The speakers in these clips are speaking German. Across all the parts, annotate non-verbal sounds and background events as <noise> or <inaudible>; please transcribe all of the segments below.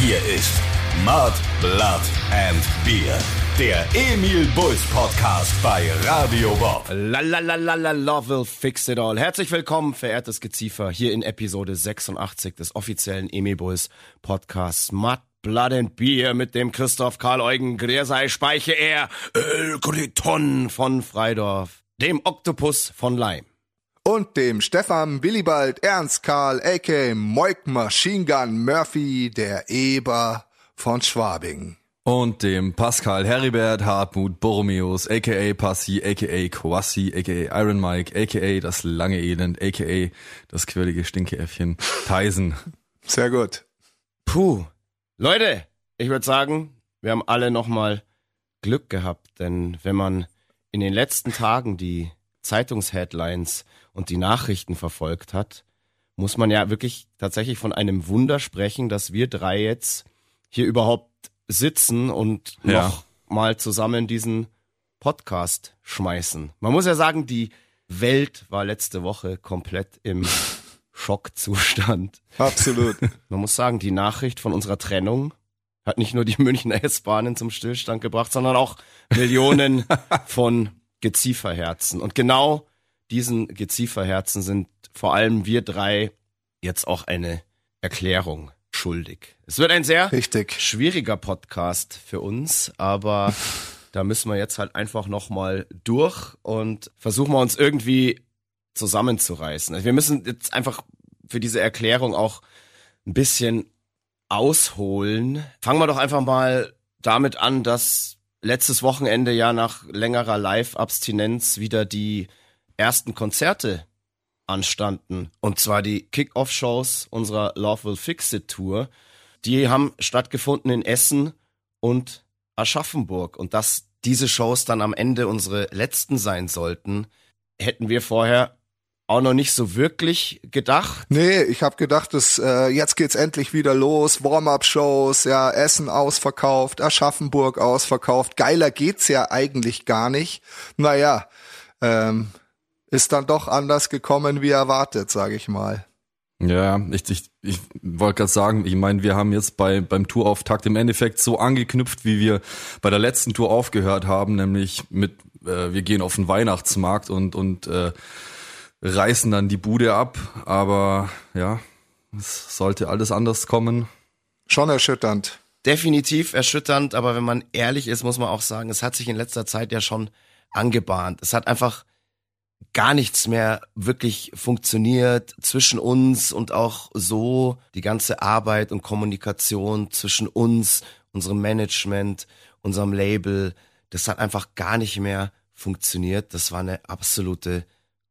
Hier ist Mud, Blood and Beer. Der Emil Bulls Podcast bei Radio Bob. La love will fix it all. Herzlich willkommen, verehrtes Geziefer, hier in Episode 86 des offiziellen Emil Bulls Podcasts Mud, Blood and Beer mit dem Christoph Karl Eugen Gräsei Speiche er El Griton von Freidorf, dem Oktopus von Leim. Und dem Stefan Willibald Ernst Karl a.k. Moik Machine Gun Murphy, der Eber von Schwabing. Und dem Pascal Heribert Hartmut Borromeus, aka Passi, aka Kwassi, aka Iron Mike, aka das lange Elend, aka das quirlige Stinkeäffchen, Tyson. Sehr gut. Puh. Leute, ich würde sagen, wir haben alle nochmal Glück gehabt, denn wenn man in den letzten Tagen die Zeitungsheadlines und die Nachrichten verfolgt hat, muss man ja wirklich tatsächlich von einem Wunder sprechen, dass wir drei jetzt hier überhaupt sitzen und Ja. noch mal zusammen diesen Podcast schmeißen. Man muss ja sagen, die Welt war letzte Woche komplett im <laughs> Schockzustand. Absolut. Man muss sagen, die Nachricht von unserer Trennung hat nicht nur die Münchner S-Bahnen zum Stillstand gebracht, sondern auch Millionen <laughs> von Gezieferherzen. Und genau diesen Gezieferherzen sind vor allem wir drei jetzt auch eine Erklärung schuldig. Es wird ein sehr Richtig. schwieriger Podcast für uns, aber <laughs> da müssen wir jetzt halt einfach nochmal durch und versuchen wir uns irgendwie zusammenzureißen. Also wir müssen jetzt einfach für diese Erklärung auch ein bisschen ausholen. Fangen wir doch einfach mal damit an, dass letztes Wochenende ja nach längerer Live-Abstinenz wieder die ersten Konzerte anstanden. Und zwar die Kick-Off-Shows unserer Love Will Fix It Tour. Die haben stattgefunden in Essen und Aschaffenburg. Und dass diese Shows dann am Ende unsere letzten sein sollten, hätten wir vorher auch noch nicht so wirklich gedacht. Nee, ich habe gedacht, dass, äh, jetzt geht's endlich wieder los. Warm-up-Shows, ja, Essen ausverkauft, Aschaffenburg ausverkauft. Geiler geht's ja eigentlich gar nicht. Naja, ähm, ist dann doch anders gekommen wie erwartet, sage ich mal. Ja, ich, ich, ich wollte gerade sagen, ich meine, wir haben jetzt bei beim Tourauftakt im Endeffekt so angeknüpft, wie wir bei der letzten Tour aufgehört haben, nämlich mit äh, wir gehen auf den Weihnachtsmarkt und und äh, reißen dann die Bude ab, aber ja, es sollte alles anders kommen. Schon erschütternd. definitiv erschütternd, aber wenn man ehrlich ist, muss man auch sagen, es hat sich in letzter Zeit ja schon angebahnt. Es hat einfach gar nichts mehr wirklich funktioniert zwischen uns und auch so die ganze Arbeit und Kommunikation zwischen uns, unserem Management, unserem Label, das hat einfach gar nicht mehr funktioniert. Das war eine absolute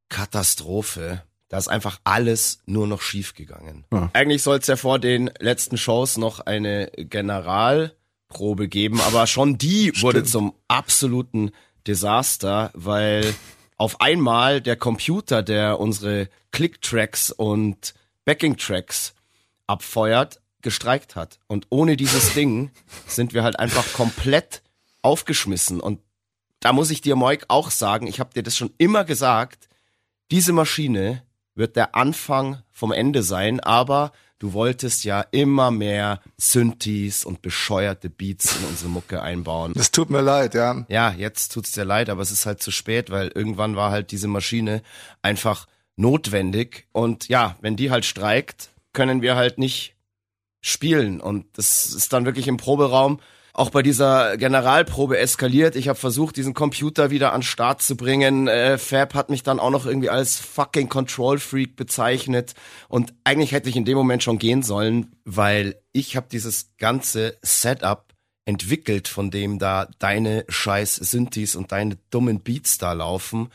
Katastrophe. Da ist einfach alles nur noch schief gegangen. Ja. Eigentlich soll es ja vor den letzten Shows noch eine Generalprobe geben, aber schon die wurde zum absoluten Desaster, weil auf einmal der Computer, der unsere Click-Tracks und Backing-Tracks abfeuert, gestreikt hat. Und ohne dieses <laughs> Ding sind wir halt einfach komplett aufgeschmissen. Und da muss ich dir, Moik, auch sagen, ich habe dir das schon immer gesagt, diese Maschine wird der Anfang vom Ende sein, aber du wolltest ja immer mehr Synthes und bescheuerte Beats in unsere Mucke einbauen. Es tut mir leid, ja. Ja, jetzt tut's dir leid, aber es ist halt zu spät, weil irgendwann war halt diese Maschine einfach notwendig und ja, wenn die halt streikt, können wir halt nicht spielen und das ist dann wirklich im Proberaum auch bei dieser Generalprobe eskaliert. Ich habe versucht, diesen Computer wieder an Start zu bringen. Äh, Fab hat mich dann auch noch irgendwie als fucking Control Freak bezeichnet und eigentlich hätte ich in dem Moment schon gehen sollen, weil ich habe dieses ganze Setup entwickelt, von dem da deine scheiß Synthes und deine dummen Beats da laufen.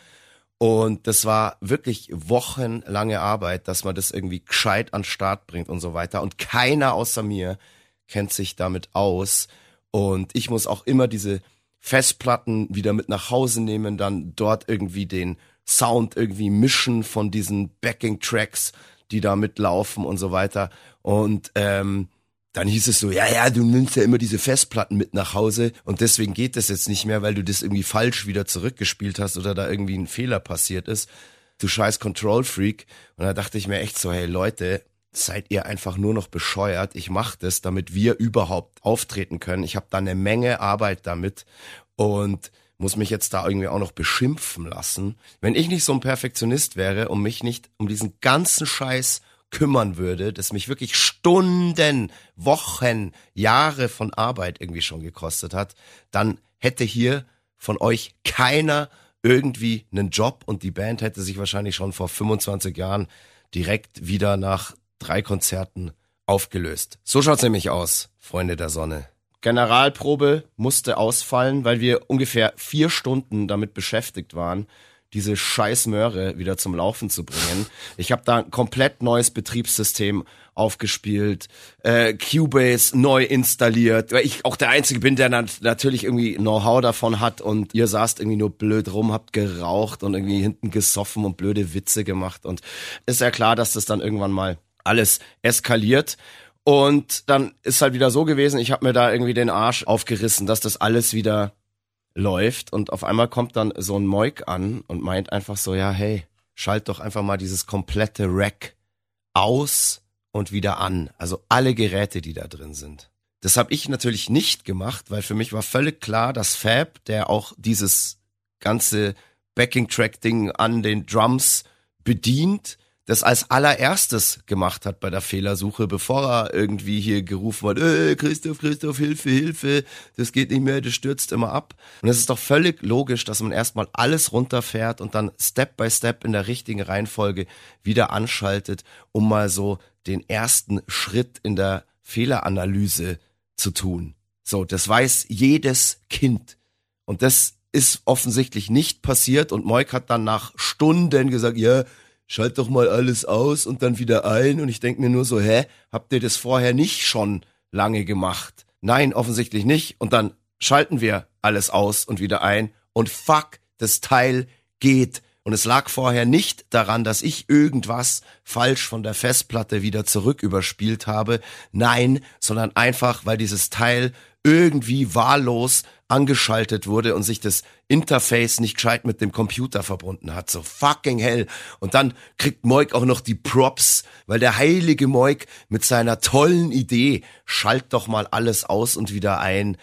Und das war wirklich wochenlange Arbeit, dass man das irgendwie gescheit an Start bringt und so weiter. Und keiner außer mir kennt sich damit aus. Und ich muss auch immer diese Festplatten wieder mit nach Hause nehmen, dann dort irgendwie den Sound irgendwie mischen von diesen Backing-Tracks, die da mitlaufen und so weiter. Und ähm, dann hieß es so, ja, ja, du nimmst ja immer diese Festplatten mit nach Hause und deswegen geht das jetzt nicht mehr, weil du das irgendwie falsch wieder zurückgespielt hast oder da irgendwie ein Fehler passiert ist. Du scheiß Control Freak. Und da dachte ich mir echt so, hey Leute, seid ihr einfach nur noch bescheuert. Ich mache das, damit wir überhaupt auftreten können. Ich habe da eine Menge Arbeit damit und muss mich jetzt da irgendwie auch noch beschimpfen lassen. Wenn ich nicht so ein Perfektionist wäre und mich nicht um diesen ganzen Scheiß kümmern würde, das mich wirklich Stunden, Wochen, Jahre von Arbeit irgendwie schon gekostet hat, dann hätte hier von euch keiner irgendwie einen Job und die Band hätte sich wahrscheinlich schon vor 25 Jahren direkt wieder nach drei Konzerten aufgelöst. So schaut's nämlich aus, Freunde der Sonne. Generalprobe musste ausfallen, weil wir ungefähr vier Stunden damit beschäftigt waren, diese scheiß Möhre wieder zum Laufen zu bringen. Ich habe da ein komplett neues Betriebssystem aufgespielt, äh, Cubase neu installiert, weil ich auch der Einzige bin, der natürlich irgendwie Know-how davon hat und ihr saßt irgendwie nur blöd rum, habt geraucht und irgendwie hinten gesoffen und blöde Witze gemacht und ist ja klar, dass das dann irgendwann mal alles eskaliert. Und dann ist halt wieder so gewesen, ich habe mir da irgendwie den Arsch aufgerissen, dass das alles wieder läuft und auf einmal kommt dann so ein Moik an und meint einfach so, ja, hey, schalt doch einfach mal dieses komplette Rack aus und wieder an. Also alle Geräte, die da drin sind. Das habe ich natürlich nicht gemacht, weil für mich war völlig klar, dass Fab, der auch dieses ganze Backing-Track-Ding an den Drums bedient, das als allererstes gemacht hat bei der Fehlersuche, bevor er irgendwie hier gerufen hat, äh, Christoph, Christoph, Hilfe, Hilfe, das geht nicht mehr, das stürzt immer ab. Und es ist doch völlig logisch, dass man erstmal alles runterfährt und dann Step by Step in der richtigen Reihenfolge wieder anschaltet, um mal so den ersten Schritt in der Fehleranalyse zu tun. So, das weiß jedes Kind. Und das ist offensichtlich nicht passiert und Moik hat dann nach Stunden gesagt, ja, schalt doch mal alles aus und dann wieder ein. Und ich denke mir nur so, hä, habt ihr das vorher nicht schon lange gemacht? Nein, offensichtlich nicht. Und dann schalten wir alles aus und wieder ein. Und fuck, das Teil geht. Und es lag vorher nicht daran, dass ich irgendwas falsch von der Festplatte wieder zurück überspielt habe. Nein, sondern einfach, weil dieses Teil irgendwie wahllos angeschaltet wurde und sich das Interface nicht gescheit mit dem Computer verbunden hat. So fucking hell. Und dann kriegt Moik auch noch die Props, weil der heilige Moik mit seiner tollen Idee, schalt doch mal alles aus und wieder ein,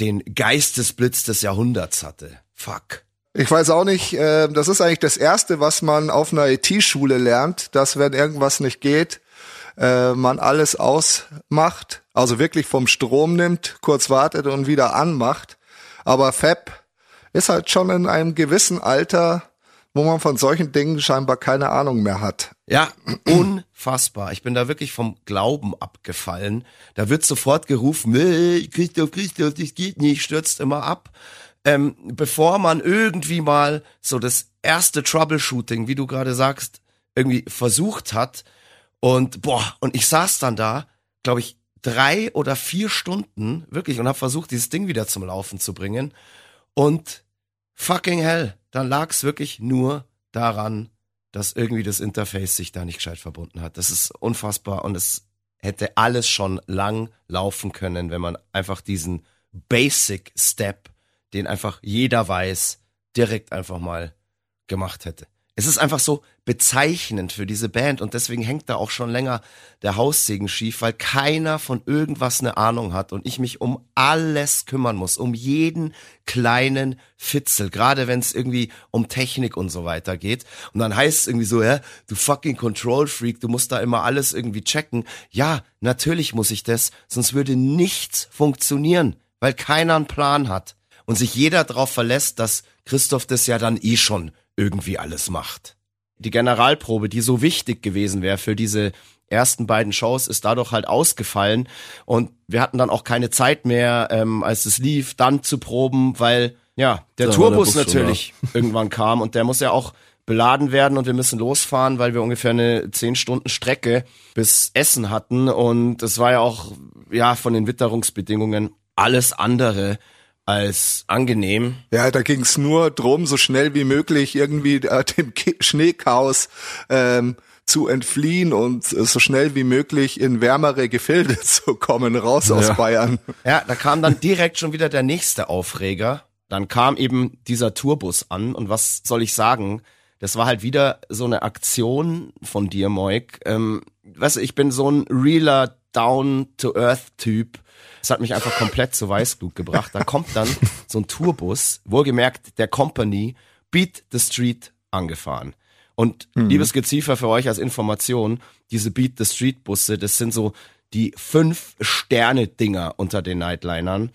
den Geistesblitz des Jahrhunderts hatte. Fuck. Ich weiß auch nicht, äh, das ist eigentlich das Erste, was man auf einer IT-Schule lernt, dass wenn irgendwas nicht geht, äh, man alles ausmacht, also wirklich vom Strom nimmt, kurz wartet und wieder anmacht. Aber Fab ist halt schon in einem gewissen Alter, wo man von solchen Dingen scheinbar keine Ahnung mehr hat. Ja, <clears throat> unfassbar. Ich bin da wirklich vom Glauben abgefallen. Da wird sofort gerufen, hey, Christoph, Christoph, das geht nicht, stürzt immer ab ähm, bevor man irgendwie mal so das erste Troubleshooting, wie du gerade sagst, irgendwie versucht hat. Und boah, und ich saß dann da, glaube ich, drei oder vier Stunden wirklich und habe versucht, dieses Ding wieder zum Laufen zu bringen. Und fucking hell, dann lag es wirklich nur daran, dass irgendwie das Interface sich da nicht gescheit verbunden hat. Das ist unfassbar und es hätte alles schon lang laufen können, wenn man einfach diesen Basic Step den einfach jeder weiß, direkt einfach mal gemacht hätte. Es ist einfach so bezeichnend für diese Band und deswegen hängt da auch schon länger der Haussegen schief, weil keiner von irgendwas eine Ahnung hat und ich mich um alles kümmern muss, um jeden kleinen Fitzel, gerade wenn es irgendwie um Technik und so weiter geht. Und dann heißt es irgendwie so, ja, du fucking Control Freak, du musst da immer alles irgendwie checken. Ja, natürlich muss ich das, sonst würde nichts funktionieren, weil keiner einen Plan hat und sich jeder darauf verlässt, dass Christoph das ja dann eh schon irgendwie alles macht. Die Generalprobe, die so wichtig gewesen wäre für diese ersten beiden Shows, ist dadurch halt ausgefallen und wir hatten dann auch keine Zeit mehr, ähm, als es lief, dann zu proben, weil ja der da Tourbus der natürlich schon, ja. <laughs> irgendwann kam und der muss ja auch beladen werden und wir müssen losfahren, weil wir ungefähr eine zehn Stunden Strecke bis Essen hatten und es war ja auch ja von den Witterungsbedingungen alles andere als angenehm. Ja, da ging es nur drum, so schnell wie möglich irgendwie äh, <laughs> dem Schneechaos ähm, zu entfliehen und äh, so schnell wie möglich in wärmere Gefilde <laughs> zu kommen, raus ja. aus Bayern. Ja, da kam dann direkt schon wieder der nächste Aufreger. Dann kam eben dieser Tourbus an und was soll ich sagen? Das war halt wieder so eine Aktion von dir, Moik. Ähm, weißt du, ich bin so ein realer Down-to-Earth-Typ. Das hat mich einfach komplett zu Weißglut gebracht. Da kommt dann so ein Tourbus, wohlgemerkt der Company, Beat the Street angefahren. Und mhm. liebes Geziefer für euch als Information, diese Beat the Street Busse, das sind so die fünf Sterne Dinger unter den Nightlinern.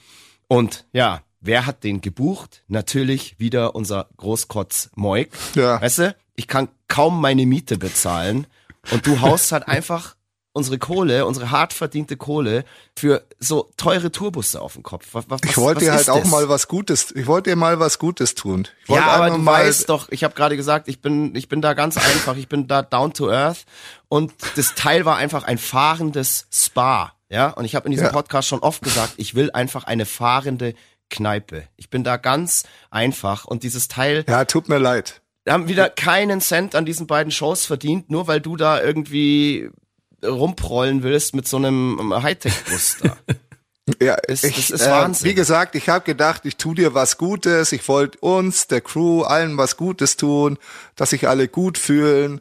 Und ja, wer hat den gebucht? Natürlich wieder unser Großkotz Moik. Ja. Weißt du, ich kann kaum meine Miete bezahlen und du haust halt <laughs> einfach unsere Kohle, unsere hart verdiente Kohle für so teure Tourbusse auf den Kopf. Was, was, ich wollte dir halt auch das? mal was Gutes, ich wollte dir mal was Gutes tun. ja, aber du weißt doch, ich habe gerade gesagt, ich bin, ich bin da ganz einfach, ich bin da down to earth und das Teil war einfach ein fahrendes Spa. Ja, und ich habe in diesem ja. Podcast schon oft gesagt, ich will einfach eine fahrende Kneipe. Ich bin da ganz einfach und dieses Teil. Ja, tut mir leid. Wir haben wieder keinen Cent an diesen beiden Shows verdient, nur weil du da irgendwie rumprollen willst mit so einem Hightech-Bus da. <laughs> Ja, ist, ich, ist Wahnsinn. Äh, wie gesagt, ich habe gedacht, ich tu dir was Gutes. Ich wollte uns, der Crew, allen was Gutes tun, dass sich alle gut fühlen.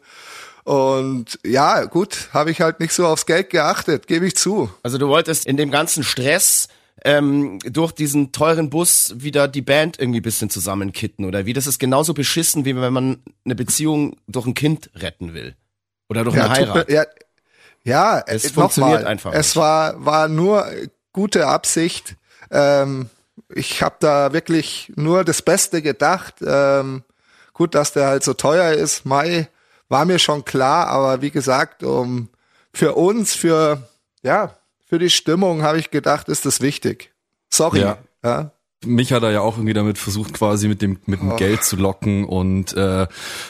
Und ja, gut, habe ich halt nicht so aufs Geld geachtet, gebe ich zu. Also du wolltest in dem ganzen Stress ähm, durch diesen teuren Bus wieder die Band irgendwie bisschen zusammenkitten oder wie? Das ist genauso beschissen, wie wenn man eine Beziehung durch ein Kind retten will. Oder durch ja, eine Heirat. Mir, ja, ja, es funktioniert mal, einfach. Es war, war nur gute Absicht. Ähm, ich habe da wirklich nur das Beste gedacht. Ähm, gut, dass der halt so teuer ist. Mai war mir schon klar, aber wie gesagt, um für uns, für ja, für die Stimmung habe ich gedacht, ist das wichtig. Sorry. Ja. ja mich hat er ja auch irgendwie damit versucht, quasi mit dem mit dem oh. Geld zu locken und äh,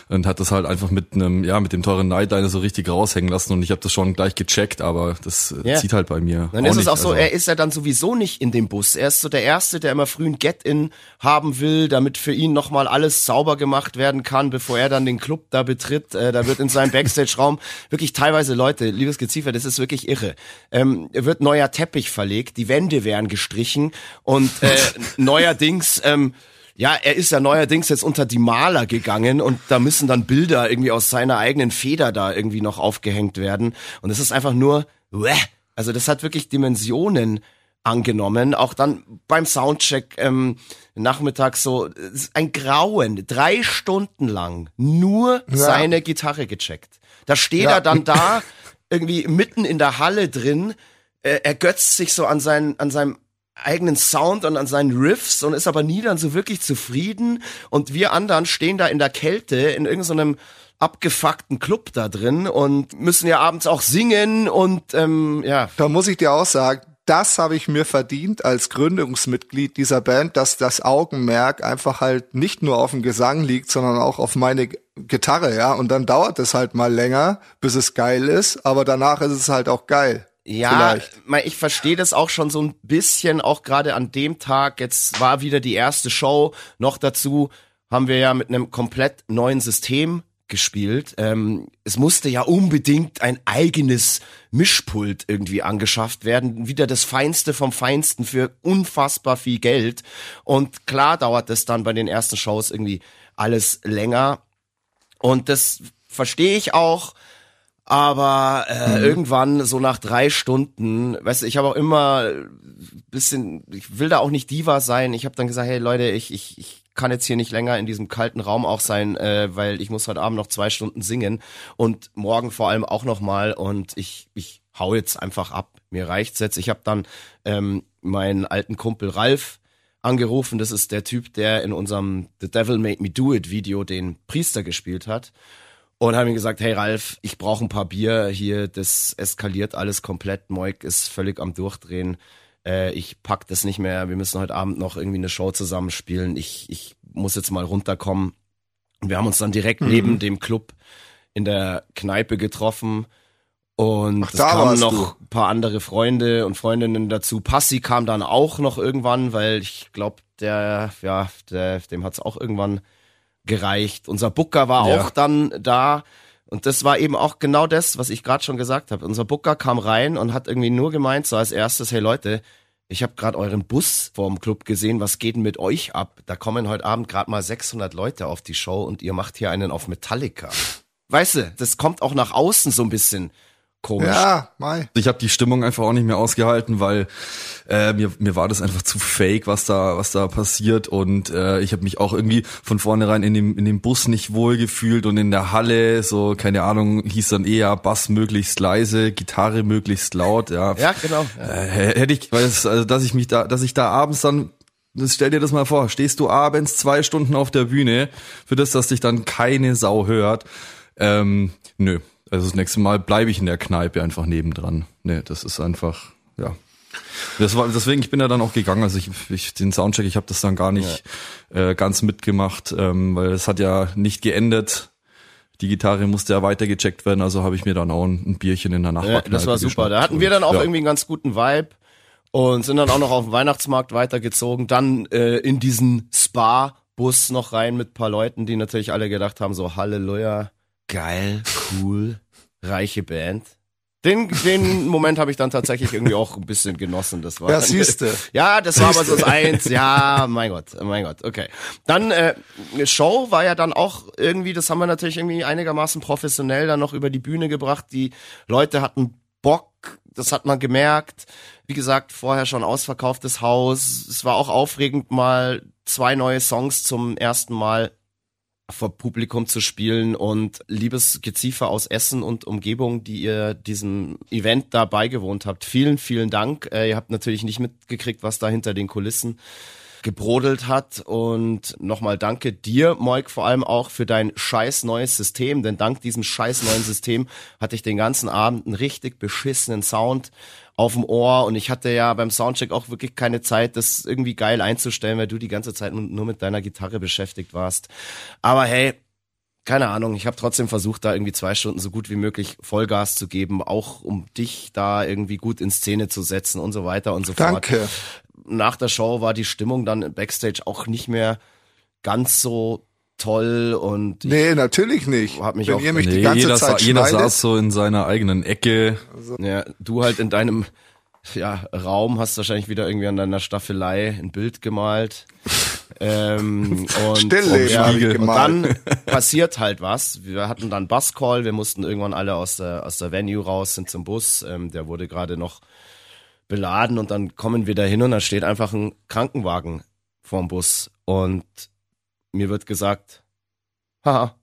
und hat das halt einfach mit einem ja mit dem teuren Nightliner so richtig raushängen lassen und ich habe das schon gleich gecheckt, aber das yeah. zieht halt bei mir. Dann ist es auch so, also. er ist ja dann sowieso nicht in dem Bus. Er ist so der erste, der immer früh ein Get-in haben will, damit für ihn nochmal alles sauber gemacht werden kann, bevor er dann den Club da betritt. Äh, da wird in seinem <laughs> Backstage-Raum wirklich teilweise Leute, liebes Geziefer, das ist wirklich irre. Ähm, wird neuer Teppich verlegt, die Wände werden gestrichen und äh, neuerdings, ähm, ja, er ist ja neuerdings jetzt unter die Maler gegangen und da müssen dann Bilder irgendwie aus seiner eigenen Feder da irgendwie noch aufgehängt werden. Und es ist einfach nur, also das hat wirklich Dimensionen angenommen. Auch dann beim Soundcheck ähm, nachmittags so ein Grauen, drei Stunden lang nur ja. seine Gitarre gecheckt. Da steht ja. er dann da irgendwie mitten in der Halle drin, äh, ergötzt sich so an, sein, an seinem eigenen Sound und an seinen Riffs und ist aber nie dann so wirklich zufrieden. Und wir anderen stehen da in der Kälte in irgendeinem abgefuckten Club da drin und müssen ja abends auch singen und ähm, ja. Da muss ich dir auch sagen, das habe ich mir verdient als Gründungsmitglied dieser Band, dass das Augenmerk einfach halt nicht nur auf dem Gesang liegt, sondern auch auf meine Gitarre, ja. Und dann dauert es halt mal länger, bis es geil ist, aber danach ist es halt auch geil. Ja, Vielleicht. ich verstehe das auch schon so ein bisschen, auch gerade an dem Tag. Jetzt war wieder die erste Show. Noch dazu haben wir ja mit einem komplett neuen System gespielt. Ähm, es musste ja unbedingt ein eigenes Mischpult irgendwie angeschafft werden. Wieder das Feinste vom Feinsten für unfassbar viel Geld. Und klar dauert es dann bei den ersten Shows irgendwie alles länger. Und das verstehe ich auch. Aber äh, mhm. irgendwann, so nach drei Stunden, weißt du, ich habe auch immer bisschen, ich will da auch nicht Diva sein. Ich habe dann gesagt, hey Leute, ich, ich, ich kann jetzt hier nicht länger in diesem kalten Raum auch sein, äh, weil ich muss heute Abend noch zwei Stunden singen und morgen vor allem auch noch mal und ich, ich hau jetzt einfach ab. Mir reicht's jetzt. Ich habe dann ähm, meinen alten Kumpel Ralf angerufen. Das ist der Typ, der in unserem The Devil Made Me Do It Video den Priester gespielt hat und haben ihm gesagt, hey Ralf, ich brauche ein paar Bier hier, das eskaliert alles komplett, Moik ist völlig am Durchdrehen, äh, ich pack das nicht mehr, wir müssen heute Abend noch irgendwie eine Show zusammenspielen, ich, ich muss jetzt mal runterkommen. Und wir haben uns dann direkt mhm. neben dem Club in der Kneipe getroffen und Ach, es kamen noch ein paar andere Freunde und Freundinnen dazu. Passi kam dann auch noch irgendwann, weil ich glaube, der, ja, der, dem hat's auch irgendwann gereicht. Unser Booker war ja. auch dann da. Und das war eben auch genau das, was ich gerade schon gesagt habe. Unser Booker kam rein und hat irgendwie nur gemeint, so als erstes, hey Leute, ich habe gerade euren Bus vorm Club gesehen, was geht denn mit euch ab? Da kommen heute Abend gerade mal 600 Leute auf die Show und ihr macht hier einen auf Metallica. Weißt du, das kommt auch nach außen so ein bisschen komisch. Ja, Mai. Ich habe die Stimmung einfach auch nicht mehr ausgehalten, weil äh, mir, mir war das einfach zu fake, was da was da passiert und äh, ich habe mich auch irgendwie von vornherein in dem in dem Bus nicht wohl gefühlt und in der Halle so keine Ahnung hieß dann eher Bass möglichst leise, Gitarre möglichst laut, ja. Ja, genau. Äh, hätte ich, weiß, also dass ich mich da, dass ich da abends dann das stell dir das mal vor, stehst du abends zwei Stunden auf der Bühne für das, dass dich dann keine Sau hört. Ähm, nö, also das nächste Mal bleibe ich in der Kneipe einfach nebendran. Nee, das ist einfach, ja. Das war, deswegen, ich bin ja dann auch gegangen. Also ich, ich den Soundcheck, ich habe das dann gar nicht ja. äh, ganz mitgemacht, ähm, weil es hat ja nicht geendet. Die Gitarre musste ja weiter gecheckt werden, also habe ich mir dann auch ein, ein Bierchen in der Nachbarkneipe ja, Das war super. Da hatten wir dann auch ja. irgendwie einen ganz guten Vibe und sind dann auch noch auf dem Weihnachtsmarkt weitergezogen. Dann äh, in diesen Spa-Bus noch rein mit paar Leuten, die natürlich alle gedacht haben, so Halleluja, geil, cool reiche Band. Den, den Moment habe ich dann tatsächlich irgendwie auch ein bisschen genossen. Das war ja, siehste. <laughs> Ja, das war aber so das Eins. Ja, mein Gott, mein Gott, okay. Dann äh, Show war ja dann auch irgendwie, das haben wir natürlich irgendwie einigermaßen professionell dann noch über die Bühne gebracht. Die Leute hatten Bock, das hat man gemerkt. Wie gesagt, vorher schon ausverkauftes Haus. Es war auch aufregend, mal zwei neue Songs zum ersten Mal vor Publikum zu spielen und liebes Geziefer aus Essen und Umgebung, die ihr diesem Event da beigewohnt habt. Vielen, vielen Dank. Äh, ihr habt natürlich nicht mitgekriegt, was da hinter den Kulissen gebrodelt hat und nochmal danke dir, Moik, vor allem auch für dein scheiß neues System, denn dank diesem scheiß neuen System hatte ich den ganzen Abend einen richtig beschissenen Sound auf dem Ohr und ich hatte ja beim Soundcheck auch wirklich keine Zeit, das irgendwie geil einzustellen, weil du die ganze Zeit nur mit deiner Gitarre beschäftigt warst. Aber hey, keine Ahnung, ich habe trotzdem versucht, da irgendwie zwei Stunden so gut wie möglich Vollgas zu geben, auch um dich da irgendwie gut in Szene zu setzen und so weiter und so Danke. fort. Danke. Nach der Show war die Stimmung dann backstage auch nicht mehr ganz so toll und nee natürlich nicht. hab mich wenn auch, ihr mich nee, die ganze jeder, Zeit jeder schneidet, saß so in seiner eigenen Ecke. ja du halt in deinem ja, Raum hast wahrscheinlich wieder irgendwie an deiner Staffelei ein Bild gemalt. <laughs> Ähm, und, Stillleben ja, und dann passiert halt was. Wir hatten dann Buscall. Wir mussten irgendwann alle aus der aus der Venue raus sind zum Bus. Ähm, der wurde gerade noch beladen und dann kommen wir da hin und da steht einfach ein Krankenwagen vorm Bus. Und mir wird gesagt, haha,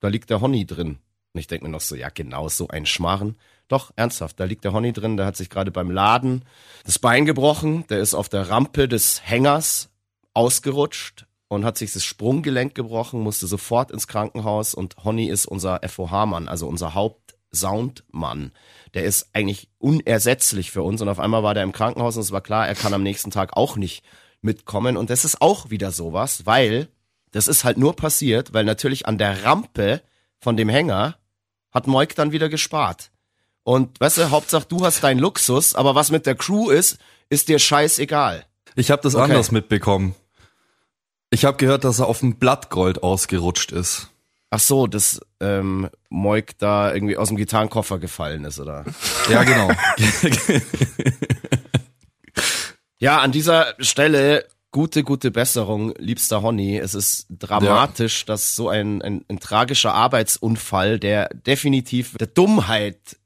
da liegt der Honey drin. Und ich denke mir noch so, ja genau, so ein Schmarren. Doch, ernsthaft, da liegt der Honey drin, der hat sich gerade beim Laden das Bein gebrochen, der ist auf der Rampe des Hängers ausgerutscht und hat sich das Sprunggelenk gebrochen, musste sofort ins Krankenhaus und Honey ist unser FOH-Mann, also unser Hauptsoundmann. Der ist eigentlich unersetzlich für uns und auf einmal war der im Krankenhaus und es war klar, er kann am nächsten Tag auch nicht mitkommen und das ist auch wieder sowas, weil das ist halt nur passiert, weil natürlich an der Rampe von dem Hänger hat Moik dann wieder gespart. Und weißt du, Hauptsache du hast deinen Luxus, aber was mit der Crew ist, ist dir scheißegal. Ich habe das Okay. anders mitbekommen. Ich habe gehört, dass er auf dem Blattgold ausgerutscht ist. Ach so, dass ähm, Moik da irgendwie aus dem Gitarrenkoffer gefallen ist, oder? <laughs> Ja, genau. <laughs> Ja, an dieser Stelle gute, gute Besserung, liebster Honey. Es ist dramatisch, dass so ein, ein, ein tragischer Arbeitsunfall, der definitiv der Dummheit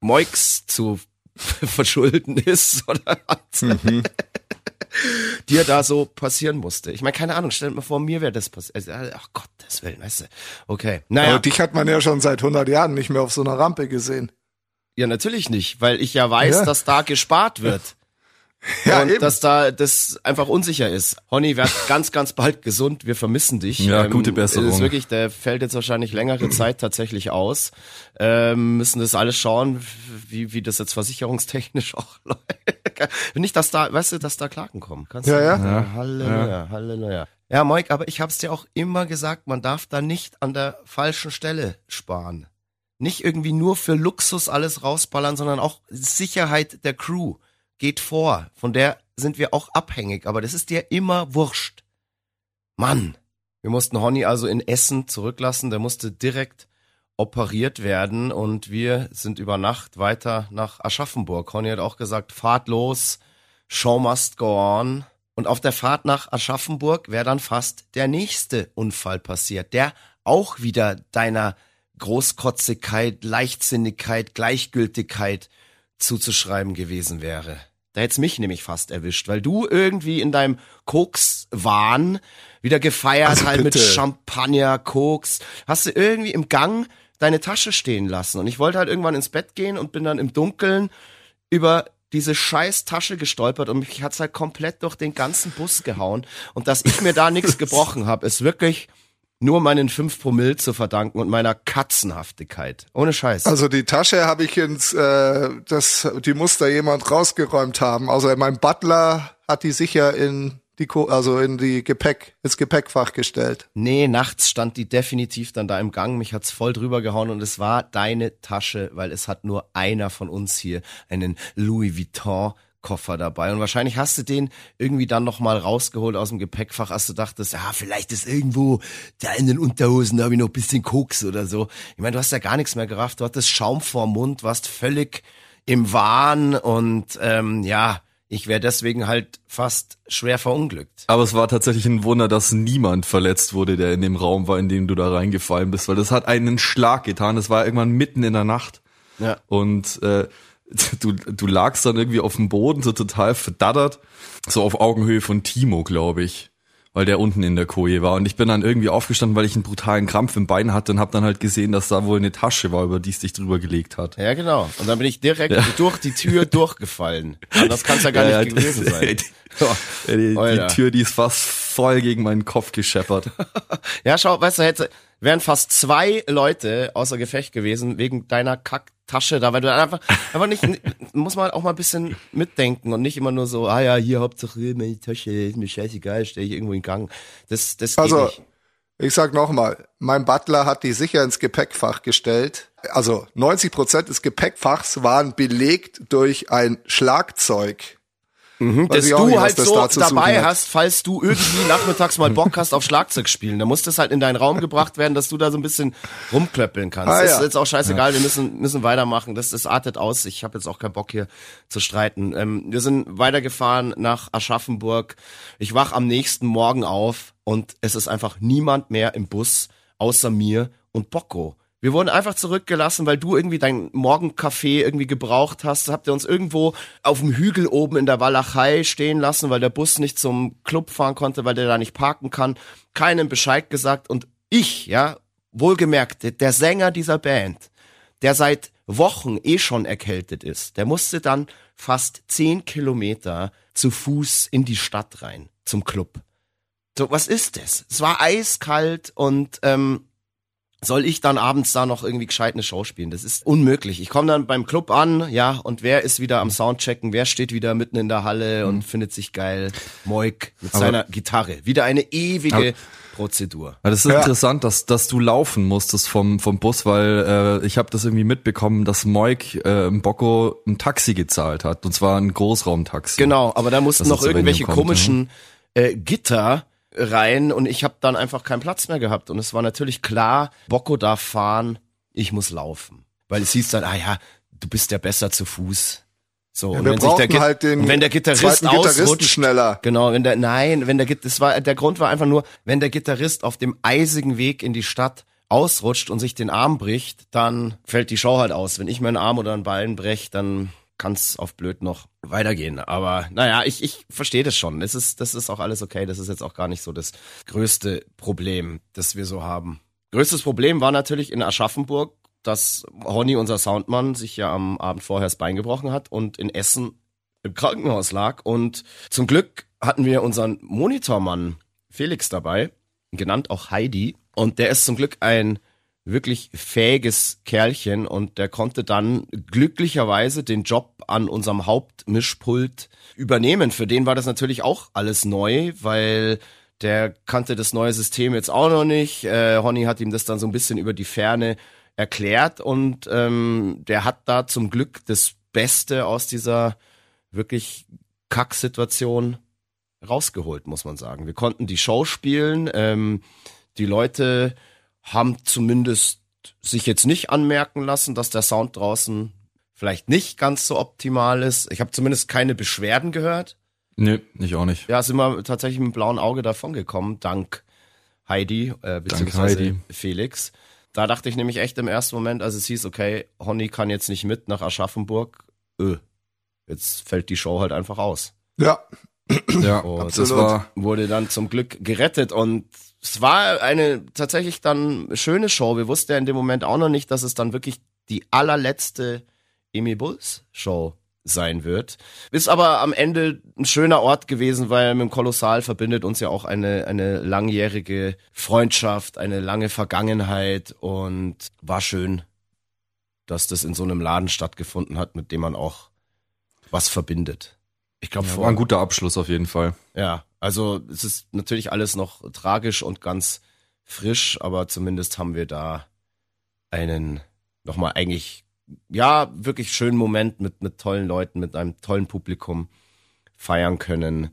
Moiks zu <laughs> verschulden ist, <laughs> oder Mhm. <laughs> dir da so passieren musste. Ich meine, keine Ahnung, stell dir mal vor, mir wäre das passiert. Also, Ach Gott, das Willen, weißt du. Okay. Naja, Aber dich hat man ja schon seit 100 Jahren nicht mehr auf so einer Rampe gesehen. ja, natürlich nicht, weil ich ja weiß, Ja. dass da gespart wird. <laughs> Ja, und eben. dass da das einfach unsicher ist. Honey, werd <laughs> ganz, ganz bald gesund. Wir vermissen dich. Ähm, Ja, gute Besserung. Ist wirklich, der fällt jetzt wahrscheinlich längere Zeit tatsächlich aus. Ähm, müssen das alles schauen, wie, wie das jetzt versicherungstechnisch <laughs> auch läuft. Nicht, dass da, weißt du, dass da Klagen kommen. Kannst Ja, du- ja. Halleluja, Halleluja. Ja, Moik, aber ich hab's dir auch immer gesagt, man darf da nicht an der falschen Stelle sparen. Nicht irgendwie nur für Luxus alles rausballern, sondern auch Sicherheit der Crew geht vor. Von der sind wir auch abhängig, aber das ist dir immer wurscht. Mann, wir mussten Honey also in Essen zurücklassen, der musste direkt operiert werden und wir sind über Nacht weiter nach Aschaffenburg. Honey hat auch gesagt, fahrt los, show must go on. Und auf der Fahrt nach Aschaffenburg wäre dann fast der nächste Unfall passiert, der auch wieder deiner Großkotzigkeit, Leichtsinnigkeit, Gleichgültigkeit zuzuschreiben gewesen wäre. Da hätt's mich nämlich fast erwischt, weil du irgendwie in deinem Koks-Wahn wieder gefeiert Also halt mit bitte. Champagner, Koks. Hast du irgendwie im Gang deine Tasche stehen lassen. Und ich wollte halt irgendwann ins Bett gehen und bin dann im Dunkeln über diese scheiß Tasche gestolpert und mich hat's halt komplett durch den ganzen Bus gehauen. Und dass ich mir da <laughs> nichts gebrochen habe, ist wirklich nur meinen 5 Promille zu verdanken und meiner Katzenhaftigkeit. Ohne Scheiß. Also die Tasche habe ich ins, äh, das, die muss da jemand rausgeräumt haben. Also mein Butler hat die sicher in die, Ko also in die Gepäck, ins Gepäckfach gestellt. Nee, nachts stand die definitiv dann da im Gang. Mich hat's voll drüber gehauen und es war deine Tasche, weil es hat nur einer von uns hier einen Louis Vuitton Koffer dabei und wahrscheinlich hast du den irgendwie dann noch mal rausgeholt aus dem Gepäckfach, als du dachtest, ja, vielleicht ist irgendwo da in den Unterhosen, da habe ich noch ein bisschen Koks oder so. Ich meine, du hast ja gar nichts mehr gerafft, du hattest Schaum vorm Mund, warst völlig im Wahn und ähm, ja, ich wäre deswegen halt fast schwer verunglückt. Aber es war tatsächlich ein Wunder, dass niemand verletzt wurde, der in dem Raum war, in dem du da reingefallen bist, weil das hat einen Schlag getan. Das war irgendwann mitten in der Nacht. Ja. Und äh, du, du lagst dann irgendwie auf dem Boden, so total verdattert, so auf Augenhöhe von Timo, glaube ich. Weil der unten in der Koje war. Und ich bin dann irgendwie aufgestanden, weil ich einen brutalen Krampf im Bein hatte und habe dann halt gesehen, dass da wohl eine Tasche war, über die es dich drüber gelegt hat. Ja, genau. Und dann bin ich direkt durch die Tür <laughs> durchgefallen. Das kann es ja gar Ja, nicht ja, gewesen sein. <laughs> Die, die, die Tür, die ist fast voll gegen meinen Kopf gescheppert. <laughs> Ja, schau, weißt du, hätte, wären fast zwei Leute außer Gefecht gewesen wegen deiner Kacktasche da, weil du einfach, einfach nicht, muss man auch mal ein bisschen mitdenken und nicht immer nur so, ah ja, hier Hauptsache meine Tasche, ist mir scheißegal, stell ich irgendwo in Gang. Das, das geht Also, nicht. ich sag nochmal, mein Butler hat die sicher ins Gepäckfach gestellt. Also 90 Prozent des Gepäckfachs waren belegt durch ein Schlagzeug. Mhm, dass du nicht, halt das so dabei hast, falls du irgendwie nachmittags mal Bock hast auf Schlagzeug spielen. Da muss das halt in deinen Raum gebracht werden, dass du da so ein bisschen rumklöppeln kannst. Ah, ist ja. jetzt auch scheißegal, wir müssen, müssen weitermachen. Das, das artet aus. Ich habe jetzt auch keinen Bock hier zu streiten. Ähm, wir sind weitergefahren nach Aschaffenburg. Ich wach am nächsten Morgen auf und es ist einfach niemand mehr im Bus außer mir und Bocco. Wir wurden einfach zurückgelassen, weil du irgendwie dein Morgenkaffee irgendwie gebraucht hast. Habt ihr uns irgendwo auf dem Hügel oben in der Walachei stehen lassen, weil der Bus nicht zum Club fahren konnte, weil der da nicht parken kann. Keinem Bescheid gesagt und ich, ja, wohlgemerkt, der- Sänger dieser Band, der seit Wochen eh schon erkältet ist, der musste dann fast zehn Kilometer zu Fuß in die Stadt rein, zum Club. So, was ist das? Es war eiskalt und ähm, soll ich dann abends da noch irgendwie gescheit eine Show spielen? Das ist unmöglich. Ich komme dann beim Club an, ja, und wer ist wieder am Soundchecken? Wer steht wieder mitten in der Halle und findet sich geil? Moik mit Aber- seiner Gitarre. Wieder eine ewige Prozedur. Ja, das ist Ja. interessant, dass, dass du laufen musstest vom, vom Bus, weil äh, ich habe das irgendwie mitbekommen, dass Moik äh, im Bocco ein Taxi gezahlt hat. Und zwar ein Großraumtaxi. Genau, aber da mussten noch irgendwelche kommt, komischen äh, Gitter rein und ich habe dann einfach keinen Platz mehr gehabt und es war natürlich klar, Bocco darf fahren, ich muss laufen, weil es hieß dann, ah ja, du bist ja besser zu Fuß. So, Ja, und wir wenn sich der, halt den und wenn der Gitarrist ausrutscht, schneller. Genau, wenn der nein, wenn der das war der Grund war einfach nur, wenn der Gitarrist auf dem eisigen Weg in die Stadt ausrutscht und sich den Arm bricht, dann fällt die Show halt aus. Wenn ich meinen Arm oder einen Bein brech, dann kann's auf blöd noch weitergehen. Aber naja, ich, ich verstehe das schon. Das ist, das ist auch alles okay. Das ist jetzt auch gar nicht so das größte Problem, das wir so haben. Größtes Problem war natürlich in Aschaffenburg, dass Honey, unser Soundmann, sich ja am Abend vorher das Bein gebrochen hat und in Essen im Krankenhaus lag. Und zum Glück hatten wir unseren Monitormann Felix dabei, genannt auch Heidi. Und der ist zum Glück ein wirklich fähiges Kerlchen und der konnte dann glücklicherweise den Job an unserem Hauptmischpult übernehmen. Für den war das natürlich auch alles neu, weil der kannte das neue System jetzt auch noch nicht. Äh, Honey hat ihm das dann so ein bisschen über die Ferne erklärt und ähm, der hat da zum Glück das Beste aus dieser wirklich Kacksituation rausgeholt, muss man sagen. Wir konnten die Show spielen. Ähm, die Leute haben zumindest sich jetzt nicht anmerken lassen, dass der Sound draußen vielleicht nicht ganz so optimal ist. Ich habe zumindest keine Beschwerden gehört. Nee, ich auch nicht. Ja, sind wir tatsächlich mit dem blauen Auge davongekommen, dank Heidi, äh, beziehungsweise Heidi. Felix. da dachte ich nämlich echt im ersten Moment, als es hieß, okay, Honey kann jetzt nicht mit nach Aschaffenburg, öh, jetzt fällt die Show halt einfach aus. Ja. Ja, Und das war wurde dann zum Glück gerettet und es war eine tatsächlich dann schöne Show. Wir wussten ja in dem Moment auch noch nicht, dass es dann wirklich die allerletzte Emi Bulls Show sein wird. Ist aber am Ende ein schöner Ort gewesen, weil mit dem Kolossal verbindet uns ja auch eine, eine langjährige Freundschaft, eine lange Vergangenheit und war schön, dass das in so einem Laden stattgefunden hat, mit dem man auch was verbindet. Ich glaube, ja, war ein guter Abschluss auf jeden Fall. ja, also es ist natürlich alles noch tragisch und ganz frisch, aber zumindest haben wir da einen nochmal eigentlich, ja, wirklich schönen Moment mit, mit tollen Leuten, mit einem tollen Publikum feiern können.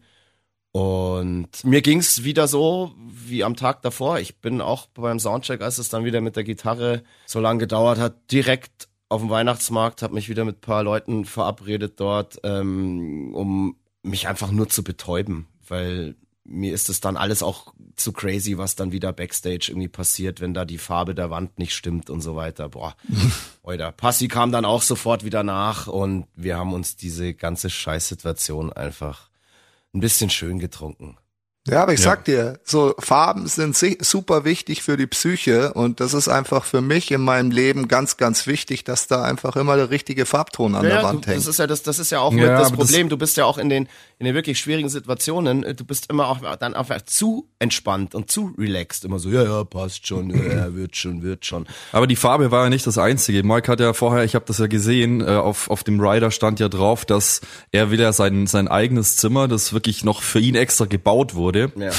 Und mir ging's wieder so wie am Tag davor. Ich bin auch beim Soundcheck, als es dann wieder mit der Gitarre so lange gedauert hat, direkt auf dem Weihnachtsmarkt, habe mich wieder mit ein paar Leuten verabredet dort, ähm, um mich einfach nur zu betäuben, weil mir ist es dann alles auch zu crazy, was dann wieder backstage irgendwie passiert, wenn da die Farbe der Wand nicht stimmt und so weiter. Boah, <laughs> Alter. Passi kam dann auch sofort wieder nach und wir haben uns diese ganze Scheißsituation einfach ein bisschen schön getrunken. Ja, aber ich Ja. sag dir, so Farben sind si- super wichtig für die Psyche und das ist einfach für mich in meinem Leben ganz, ganz wichtig, dass da einfach immer der richtige Farbton an der Ja, Wand du, hängt. das ist ja das, das ist ja auch Ja, mit das aber das- Problem. Du bist ja auch in den in den wirklich schwierigen Situationen. äh, Du bist immer auch dann einfach zu entspannt und zu relaxed. Immer so, ja, ja, passt schon, ja, ja, wird schon, wird schon. Aber die Farbe war ja nicht das Einzige. Mike hat ja vorher, ich habe das ja gesehen, äh, auf, auf dem Rider stand ja drauf, dass er wieder sein, sein eigenes Zimmer, das wirklich noch für ihn extra gebaut wurde. Ja.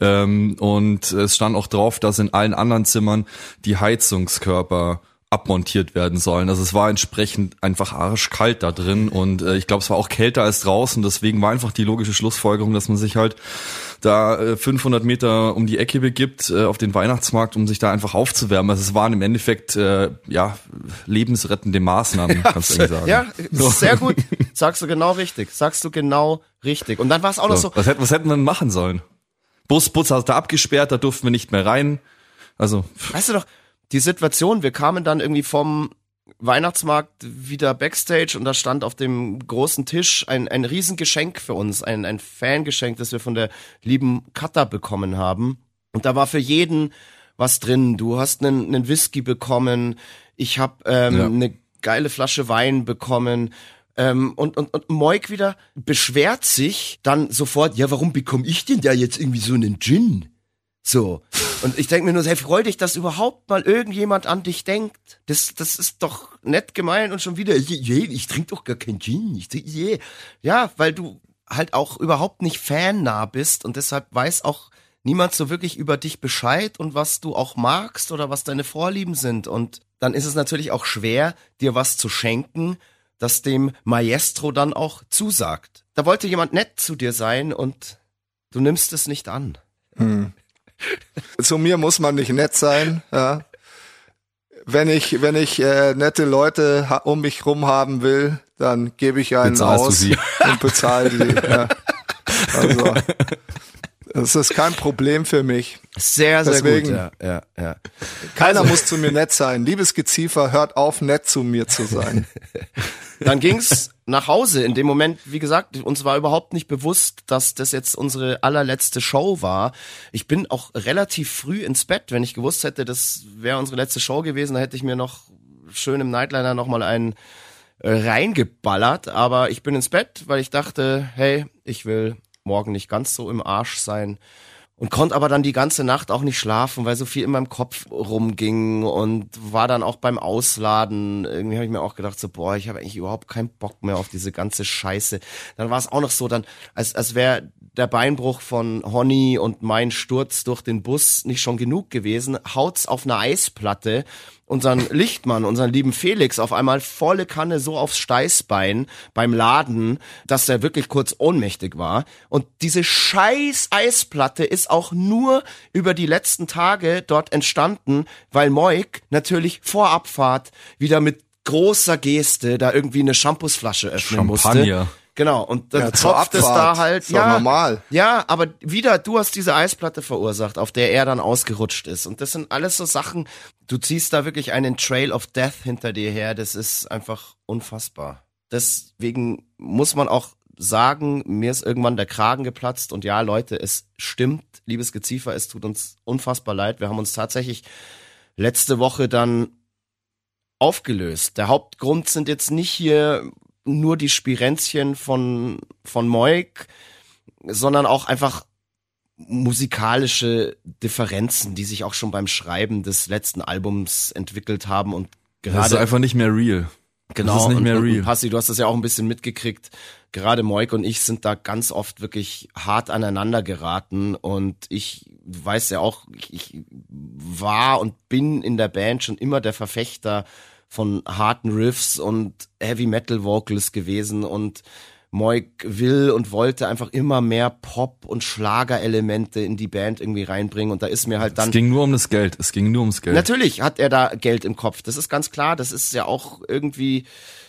Ähm, und es stand auch drauf, dass in allen anderen Zimmern die Heizungskörper abmontiert werden sollen. Also es war entsprechend einfach arschkalt da drin und äh, ich glaube, es war auch kälter als draußen. Deswegen war einfach die logische Schlussfolgerung, dass man sich halt da äh, 500 Meter um die Ecke begibt äh, auf den Weihnachtsmarkt, um sich da einfach aufzuwärmen. Also es waren im Endeffekt äh, ja lebensrettende Maßnahmen, kannst du sagen. Ja, sehr gut. Sagst du genau richtig. Sagst du genau richtig. Und dann war es auch noch So. so, Was, hätten, was hätten wir denn machen sollen? Bus, Bus hat da abgesperrt, da durften wir nicht mehr rein. Also weißt du doch, die Situation, wir kamen dann irgendwie vom Weihnachtsmarkt wieder backstage und da stand auf dem großen Tisch ein, ein Riesengeschenk für uns, ein, ein Fangeschenk, das wir von der lieben Katha bekommen haben. Und da war für jeden was drin. Du hast einen, einen Whisky bekommen, ich habe ähm, Ja. eine geile Flasche Wein bekommen. Ähm, und, und, und Moik wieder beschwert sich dann sofort, ja, warum bekomme ich denn da jetzt irgendwie so einen Gin? So. Und ich denke mir nur, hey, freu dich, dass überhaupt mal irgendjemand an dich denkt. Das, das ist doch nett gemeint und schon wieder, ich trinke doch gar kein Gin. Ich trink, je. Ja, weil du halt auch überhaupt nicht fannah bist und deshalb weiß auch niemand so wirklich über dich Bescheid und was du auch magst oder was deine Vorlieben sind. Und dann ist es natürlich auch schwer, dir was zu schenken, das dem Maestro dann auch zusagt. Da wollte jemand nett zu dir sein und du nimmst es nicht an. Zu mir muss man nicht nett sein, ja. Wenn ich, wenn ich äh, nette Leute um mich rum haben will, dann gebe ich einen Bezahlst aus und bezahle sie. ja. <laughs> Also, das ist kein Problem für mich. Sehr, sehr Deswegen- gut. Ja, ja, ja. Keiner muss zu mir nett sein. Liebes Geziefer, hört auf, nett zu mir zu sein. <laughs> Dann ging's nach Hause. In dem Moment, wie gesagt, uns war überhaupt nicht bewusst, dass das jetzt unsere allerletzte Show war. Ich bin auch relativ früh ins Bett. Wenn ich gewusst hätte, das wäre unsere letzte Show gewesen, dann hätte ich mir noch schön im Nightliner nochmal einen äh, reingeballert. Aber ich bin ins Bett, weil ich dachte, hey, ich will morgen nicht ganz so im Arsch sein. Und konnte aber dann die ganze Nacht auch nicht schlafen, weil so viel in meinem Kopf rumging und war dann auch beim Ausladen. Irgendwie habe ich mir auch gedacht, so, boah, ich habe eigentlich überhaupt keinen Bock mehr auf diese ganze Scheiße. Dann war es auch noch so, dann, als, als wäre der Beinbruch von Honey und mein Sturz durch den Bus nicht schon genug gewesen, haut's auf einer Eisplatte unseren Lichtmann, unseren lieben Felix, auf einmal volle Kanne so aufs Steißbein beim Laden, dass der wirklich kurz ohnmächtig war. Und diese scheiß Eisplatte ist auch nur über die letzten Tage dort entstanden, weil Moik natürlich vor Abfahrt wieder mit großer Geste da irgendwie eine Shampoosflasche öffnen musste. Genau, und dann Ja, tropft es da halt, Ist ja, normal. ja, aber wieder, du hast diese Eisplatte verursacht, auf der er dann ausgerutscht ist. Und das sind alles so Sachen, du ziehst da wirklich einen Trail of Death hinter dir her. Das ist einfach unfassbar. Deswegen muss man auch sagen, mir ist irgendwann der Kragen geplatzt und ja, Leute, es stimmt, liebes Geziefer, es tut uns unfassbar leid. Wir haben uns tatsächlich letzte Woche dann aufgelöst. Der Hauptgrund sind jetzt nicht hier nur die Spirenzchen von, von Moik, sondern auch einfach musikalische Differenzen, die sich auch schon beim Schreiben des letzten Albums entwickelt haben und gerade. Das ist einfach nicht mehr real. Genau. Das ist nicht mehr und, real. Und Passi, du hast das ja auch ein bisschen mitgekriegt. Gerade Moik und ich sind da ganz oft wirklich hart aneinander geraten und ich weiß ja auch, ich, ich war und bin in der Band schon immer der Verfechter von harten Riffs und Heavy Metal Vocals gewesen und Moik will und wollte einfach immer mehr Pop- und Schlagerelemente in die Band irgendwie reinbringen und da ist mir halt dann Es ging nur um das Geld. Es ging nur ums Geld. Natürlich hat er da Geld im Kopf. Das ist ganz klar. Das ist ja auch irgendwie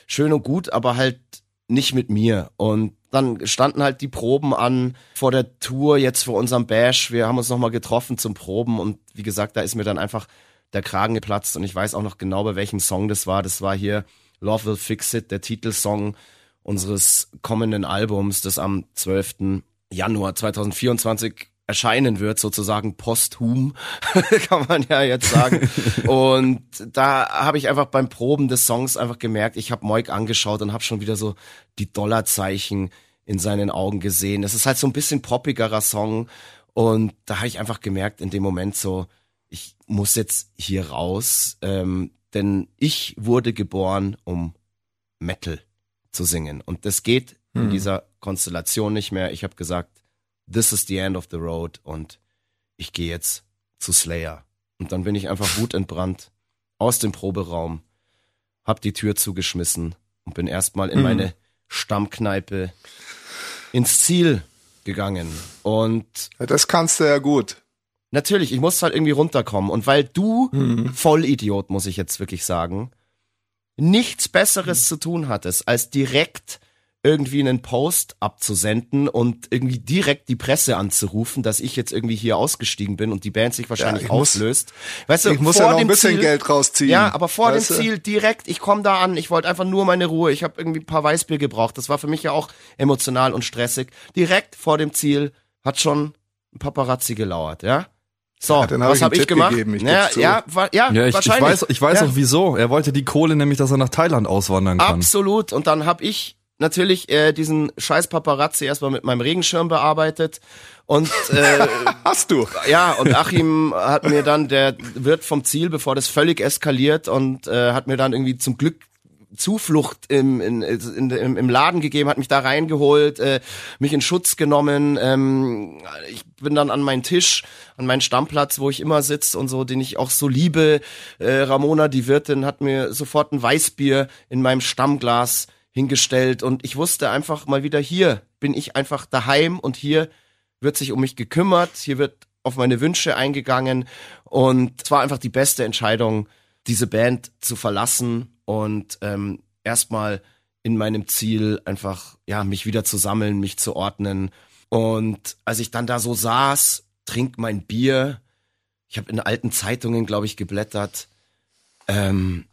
schön und gut, aber halt nicht mit mir. Und dann standen halt die Proben an vor der Tour, jetzt vor unserem Bash. Wir haben uns nochmal getroffen zum Proben und wie gesagt, da ist mir dann einfach der Kragen geplatzt und ich weiß auch noch genau, bei welchem Song das war. Das war hier Love Will Fix It, der Titelsong unseres kommenden Albums, das am 12. Januar 2024 erscheinen wird, sozusagen posthum, <laughs> kann man ja jetzt sagen. <laughs> und da habe ich einfach beim Proben des Songs einfach gemerkt, ich habe Moik angeschaut und habe schon wieder so die Dollarzeichen in seinen Augen gesehen. Es ist halt so ein bisschen poppigerer Song und da habe ich einfach gemerkt in dem Moment so, ich muss jetzt hier raus, ähm, denn ich wurde geboren, um Metal zu singen. Und das geht in dieser Konstellation nicht mehr. Ich habe gesagt, this is the end of the road und ich gehe jetzt zu Slayer. Und dann bin ich einfach wutentbrannt aus dem Proberaum, hab die Tür zugeschmissen und bin erstmal in meine Stammkneipe ins Ziel gegangen. Und Ja, das kannst du ja gut. Natürlich, ich muss halt irgendwie runterkommen. Und weil du, Vollidiot, muss ich jetzt wirklich sagen, nichts Besseres zu tun hattest, als direkt irgendwie einen Post abzusenden und irgendwie direkt die Presse anzurufen, dass ich jetzt irgendwie hier ausgestiegen bin und die Band sich wahrscheinlich ich muss- auflöst. Weißt du, Ich muss vor ja noch ein bisschen Ziel, Geld rausziehen. Ja, aber vor dem du? Ziel direkt, ich komme da an, ich wollte einfach nur meine Ruhe, ich habe irgendwie ein paar Weißbier gebraucht. Das war für mich ja auch emotional und stressig. Direkt vor dem Ziel hat schon ein Paparazzi gelauert, ja? So, Ja, dann hab was ich habe ich Tipp gemacht? gegeben, ich ja, geb's zu. ja, wa- ja, Ja, ich, ich wahrscheinlich. weiß, ich weiß ja. auch wieso. Er wollte die Kohle nämlich, dass er nach Thailand auswandern kann. Absolut. Und dann habe ich natürlich äh, diesen scheiß Paparazzi erstmal mit meinem Regenschirm bearbeitet. Und äh, <laughs> Hast du. ja, und Achim hat mir dann, der Wirt vom Ziel, bevor das völlig eskaliert und äh, hat mir dann irgendwie zum Glück Zuflucht im, in, in, im, Laden gegeben, hat mich da reingeholt, äh, mich in Schutz genommen. Ähm, ich bin dann an meinen Tisch, an meinen Stammplatz, wo ich immer sitze und so, den ich auch so liebe. Äh, Ramona, die Wirtin, hat mir sofort ein Weißbier in meinem Stammglas hingestellt und ich wusste einfach mal wieder, hier bin ich einfach daheim und hier wird sich um mich gekümmert, hier wird auf meine Wünsche eingegangen und es war einfach die beste Entscheidung, diese Band zu verlassen und ähm, erstmal in meinem Ziel einfach ja mich wieder zu sammeln, mich zu ordnen. Und als ich dann da so saß, trink mein Bier, ich habe in alten Zeitungen glaube ich geblättert, ähm,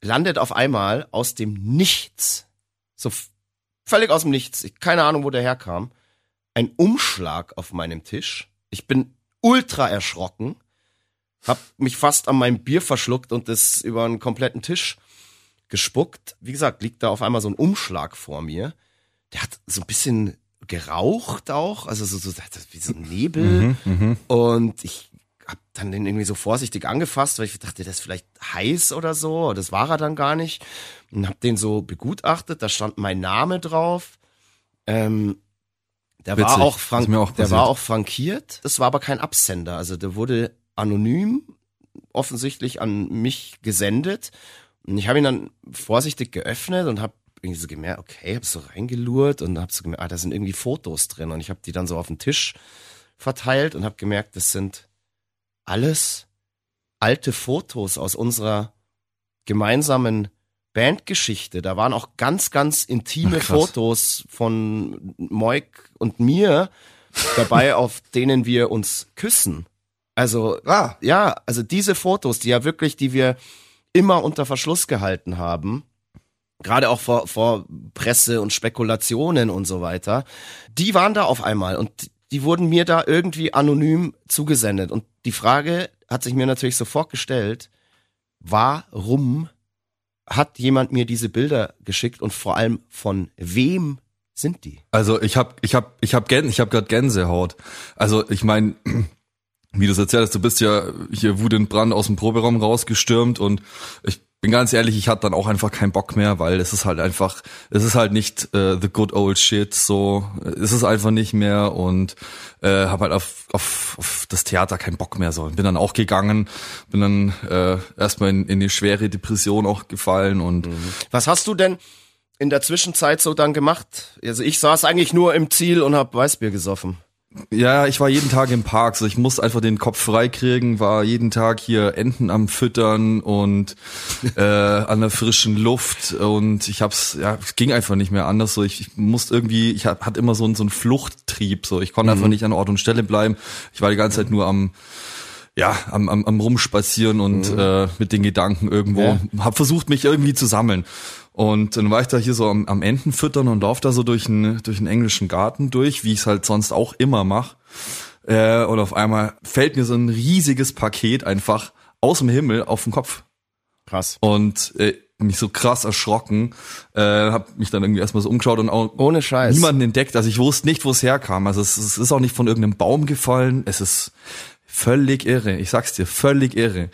landet auf einmal aus dem Nichts, so völlig aus dem Nichts, ich, keine Ahnung, wo der herkam, ein Umschlag auf meinem Tisch. Ich bin ultra erschrocken, hab mich fast an meinem Bier verschluckt und das über einen kompletten Tisch gespuckt. Wie gesagt, liegt da auf einmal so ein Umschlag vor mir. Der hat so ein bisschen geraucht auch, also so, so wie so ein Nebel. Und ich hab dann den irgendwie so vorsichtig angefasst, weil ich dachte, das ist vielleicht heiß oder so. Das war er dann gar nicht. Und hab den so begutachtet. Da stand mein Name drauf. Ähm, der war Witzig. auch, Ist frank auch der war auch frankiert. Das war aber kein Absender. Also der wurde anonym offensichtlich an mich gesendet. Und ich habe ihn dann vorsichtig geöffnet und habe irgendwie so gemerkt, okay, habe so reingelurrt und habe so gemerkt, ah, da sind irgendwie Fotos drin. Und ich habe die dann so auf den Tisch verteilt und habe gemerkt, das sind alles alte Fotos aus unserer gemeinsamen Bandgeschichte. Da waren auch ganz, ganz intime Ach. Fotos von Moik und mir dabei, <laughs> auf denen wir uns küssen. Also, Ah. ja, also diese Fotos, die ja wirklich, die wir immer unter Verschluss gehalten haben, gerade auch vor, vor Presse und Spekulationen und so weiter, die waren da auf einmal und die wurden mir da irgendwie anonym zugesendet. Und die Frage hat sich mir natürlich sofort gestellt, warum hat jemand mir diese Bilder geschickt und vor allem von wem sind die? Also ich habe ich hab, ich hab, Gän ich hab gerade Gänsehaut. Also ich meine, wie du es erzählt hast, du bist ja hier Wut und Brand aus dem Proberaum rausgestürmt und ich bin ganz ehrlich, ich hatte dann auch einfach keinen Bock mehr, weil es ist halt einfach, es ist halt nicht äh, the good old shit, so es ist einfach nicht mehr und äh, habe halt auf, auf, auf das Theater keinen Bock mehr so. Bin dann auch gegangen, bin dann äh, erstmal in, in eine schwere Depression auch gefallen und Was hast du denn in der Zwischenzeit so dann gemacht? Also ich saß eigentlich nur im Ziel und hab Weißbier gesoffen. Ja, ich war jeden Tag im Park, so ich musste einfach den Kopf frei kriegen, war jeden Tag hier Enten am Füttern und äh, an der frischen Luft und ich hab's, ja, es ging einfach nicht mehr anders. So, ich, ich musste irgendwie, ich hab, hatte immer so einen so einen Fluchttrieb, so ich konnte einfach nicht an Ort und Stelle bleiben. Ich war die ganze Zeit nur am ja, am, am, am rumspazieren und äh, mit den Gedanken irgendwo. Ja. Hab versucht, mich irgendwie zu sammeln. Und dann war ich da hier so am, am Enten füttern und lauf da so durch einen durch einen englischen Garten durch, wie ich es halt sonst auch immer mache. Äh, und auf einmal fällt mir so ein riesiges Paket einfach aus dem Himmel auf den Kopf. Krass. Und äh, mich so krass erschrocken, äh, hab mich dann irgendwie erstmal so umgeschaut und auch Ohne Scheiß. niemanden entdeckt. Also ich wusste nicht, wo es herkam. Also es, es ist auch nicht von irgendeinem Baum gefallen. Es ist völlig irre. Ich sag's dir, völlig irre.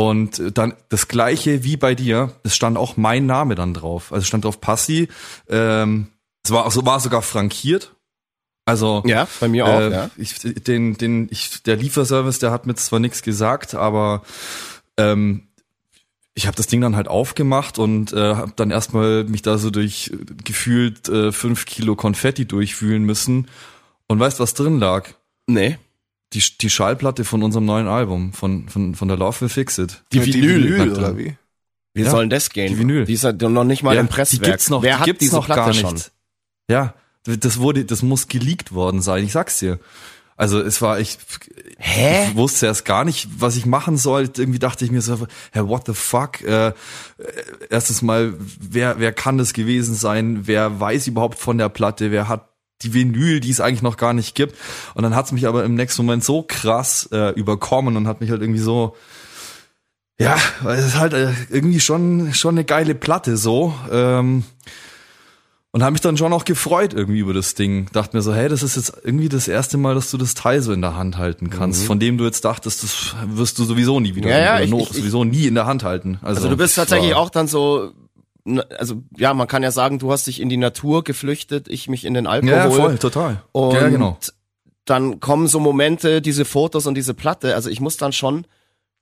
Und dann das gleiche wie bei dir, es stand auch mein Name dann drauf. Also stand drauf Passi. Ähm, es war, also war sogar frankiert. Also Ja, bei mir auch, äh, ja. ich, den, den, ich, der Lieferservice, der hat mir zwar nichts gesagt, aber ähm, ich habe das Ding dann halt aufgemacht und äh, habe dann erstmal mich da so durch gefühlt äh, fünf Kilo Konfetti durchfühlen müssen. Und weißt, was drin lag? Nee. Die, die Schallplatte von unserem neuen Album, von, von, von der Love Will Fix It. Die Ja, Vinyl. Vinyl oder wie? Wie Ja, soll denn das gehen? die Vinyl. Die ist ja noch nicht mal im Presswerk. Die gibt's noch, Wer die hat gibt's diese noch Platte gar schon? nicht. Ja, das wurde, das muss geleakt worden sein. Ich sag's dir. Also es war ich, Hä? ich wusste erst gar nicht, was ich machen soll. Irgendwie dachte ich mir so, hey, what the fuck? Äh, äh, erstens mal, wer wer kann das gewesen sein? Wer weiß überhaupt von der Platte? Wer hat die Vinyl, die es eigentlich noch gar nicht gibt? Und dann hat's mich aber im nächsten Moment so krass äh, überkommen und hat mich halt irgendwie so ja, es ist halt äh, irgendwie schon schon eine geile Platte so. Ähm, und habe mich dann schon auch gefreut irgendwie über das Ding. Dachte mir so, hey, das ist jetzt irgendwie das erste Mal, dass du das Teil so in der Hand halten kannst, von dem du jetzt dachtest, das wirst du sowieso nie wieder Mhm. Ja, ja, ich- ich- sowieso nie in der Hand halten. Also, Also du bist tatsächlich auch dann so, also ja, man kann ja sagen, du hast dich in die Natur geflüchtet, ich mich in den Alkohol. ja, voll, total. Und ja, genau. dann kommen so Momente, diese Fotos und diese Platte. Also ich muss dann schon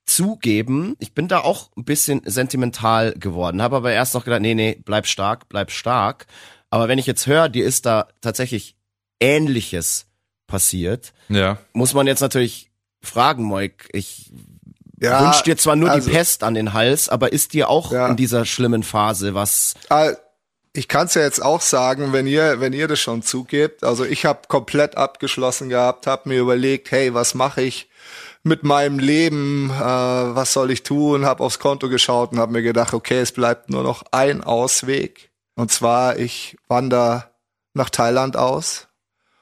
zugeben, ich bin da auch ein bisschen sentimental geworden, habe aber erst noch gedacht, nee, nee, bleib stark, bleib stark. Aber wenn ich jetzt höre, dir ist da tatsächlich Ähnliches passiert, Ja. muss man jetzt natürlich fragen, Moik, ich Ja, wünsch dir zwar nur also- die Pest an den Hals, aber ist dir auch Ja. in dieser schlimmen Phase was Ah, Ich kann es ja jetzt auch sagen, wenn ihr, wenn ihr das schon zugebt. Also ich habe komplett abgeschlossen gehabt, habe mir überlegt, hey, was mache ich mit meinem Leben? Äh, was soll ich tun? Habe aufs Konto geschaut und habe mir gedacht, okay, es bleibt nur noch ein Ausweg. Und zwar, ich wandere nach Thailand aus,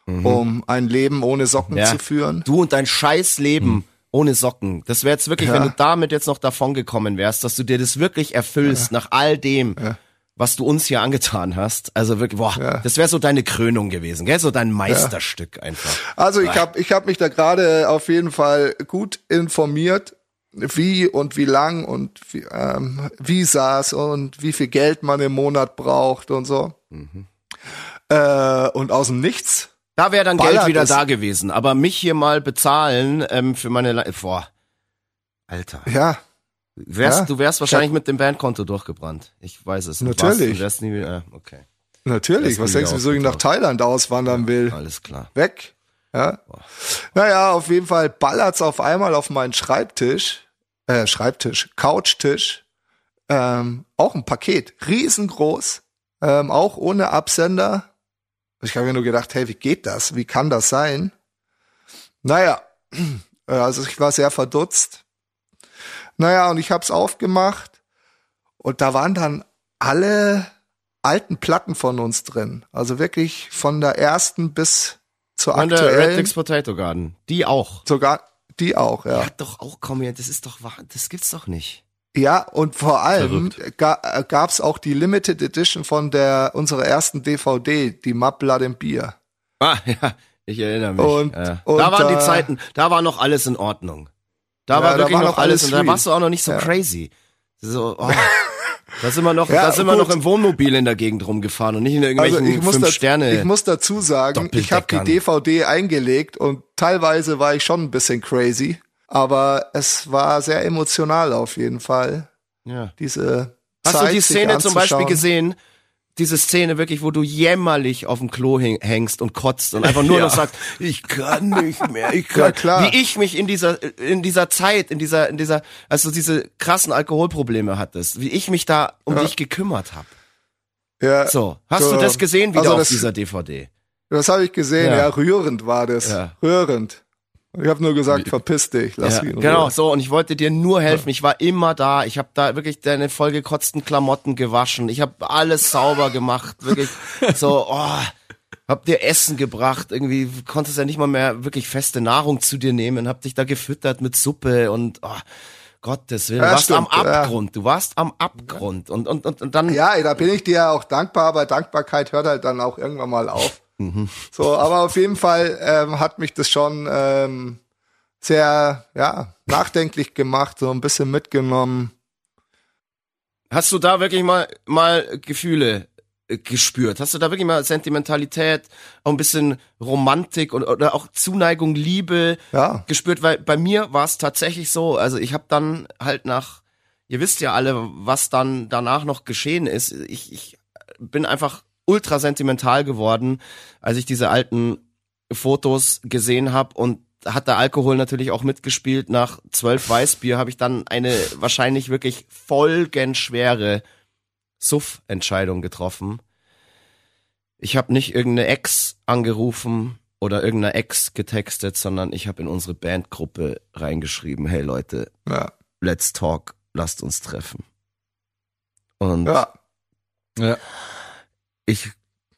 um ein Leben ohne Socken Mhm. Ja. zu führen. Du und dein scheiß Leben ohne Socken. Das wäre jetzt wirklich, Ja. wenn du damit jetzt noch davon gekommen wärst, dass du dir das wirklich erfüllst nach all dem, was du uns hier angetan hast. Also wirklich, boah, Ja. das wäre so deine Krönung gewesen, gell? So dein Meisterstück einfach. Also ich habe ich hab mich da gerade auf jeden Fall gut informiert, wie und wie lang und wie, ähm, Visas und wie viel Geld man im Monat braucht und so. Äh, und aus dem Nichts. Da wäre dann Geld wieder da gewesen. Aber mich hier mal bezahlen ähm, für meine, Le boah, Alter. Ja, Wärst, Ja. Du wärst wahrscheinlich mit dem Bandkonto durchgebrannt. Ich weiß es. nicht. Natürlich. Du wärst nie wieder, äh, okay. natürlich. Was denkst du, wieso ich nach. Thailand auswandern will? Alles klar. Weg. Ja. Naja, auf jeden Fall ballert's auf einmal auf meinen Schreibtisch, äh, Schreibtisch, Couchtisch, ähm, auch ein Paket, riesengroß, ähm, auch ohne Absender. Ich habe mir nur gedacht, hey, wie geht das? Wie kann das sein? Naja, <clears throat> Äh, Also ich war sehr verdutzt. Naja, und ich hab's aufgemacht und da waren dann alle alten Platten von uns drin. Also wirklich von der ersten bis zur Und der Red aktuellen. Dix Potato Garden. Die auch. Sogar die auch, ja. Hat doch auch kaum jemand. Das ist doch wahr. Das gibt's doch nicht. Ja, und vor allem ga, äh, gab's auch die Limited Edition von der unserer ersten DVD, die Mud Blood and Beer. Ah, <laughs> ja. Ich erinnere mich. Und- ja. und, da waren die äh, Zeiten, da war noch alles in Ordnung. Da Ja, war da wirklich war noch noch alles alles und da warst du auch noch nicht so Ja. crazy. So, oh. <laughs> Da sind wir noch, Ja, da sind wir noch im Wohnmobil in der Gegend rumgefahren und nicht in irgendwelchen Also ich muss, fünf da, Sterne. ich muss dazu sagen, ich habe die. DVD eingelegt und teilweise war ich schon ein bisschen crazy, aber es war sehr emotional auf jeden Fall. ja. Diese Hast Zeit, du die Szene zum Beispiel gesehen? Diese Szene wirklich, wo du jämmerlich auf dem Klo häng- hängst und kotzt und einfach nur <laughs> Ja. noch sagst, ich kann nicht mehr, ich kann. Ja, klar. Wie ich mich in dieser, in dieser Zeit, in dieser, in dieser, als du diese krassen Alkoholprobleme hattest, wie ich mich da um Ja. dich gekümmert habe. Ja, So, hast So. du das gesehen wieder Also auf das- dieser DVD? das habe ich gesehen. Ja. Ja. rührend war das. Ja. Rührend. Ich habe nur gesagt, verpiss dich, lass Ja, ihn genau, Ruhe. so und ich wollte dir nur helfen. Ich war immer da. Ich habe da wirklich deine vollgekotzten Klamotten gewaschen. Ich habe alles sauber gemacht, wirklich <laughs> so. Oh, hab dir Essen gebracht. Irgendwie konntest ja nicht mal mehr wirklich feste Nahrung zu dir nehmen. Hab dich da gefüttert mit Suppe und oh, Gottes Willen. Du Ja, warst am stimmt, ja. Abgrund. Du warst am Abgrund und und und, und dann Ja, da bin ich dir ja auch dankbar, aber Dankbarkeit hört halt dann auch irgendwann mal auf. Mhm. So, aber auf jeden Fall ähm, hat mich das schon ähm, sehr, ja, nachdenklich gemacht, so ein bisschen mitgenommen. Hast du da wirklich mal, mal Gefühle äh, gespürt? Hast du da wirklich mal Sentimentalität, auch ein bisschen Romantik und, oder auch Zuneigung, Liebe Ja. gespürt? Weil bei mir war es tatsächlich so, also ich habe dann halt nach, ihr wisst ja alle, was dann danach noch geschehen ist. Ich, ich bin einfach ultra sentimental geworden, als ich diese alten Fotos gesehen habe und hat der Alkohol natürlich auch mitgespielt. Nach zwölf Weißbier habe ich dann eine wahrscheinlich wirklich folgenschwere Suff-Entscheidung getroffen. Ich habe nicht irgendeine Ex angerufen oder irgendeine Ex getextet, sondern ich habe in unsere Bandgruppe reingeschrieben, hey Leute, Ja. let's talk, lasst uns treffen. Und ja. Ja. Ich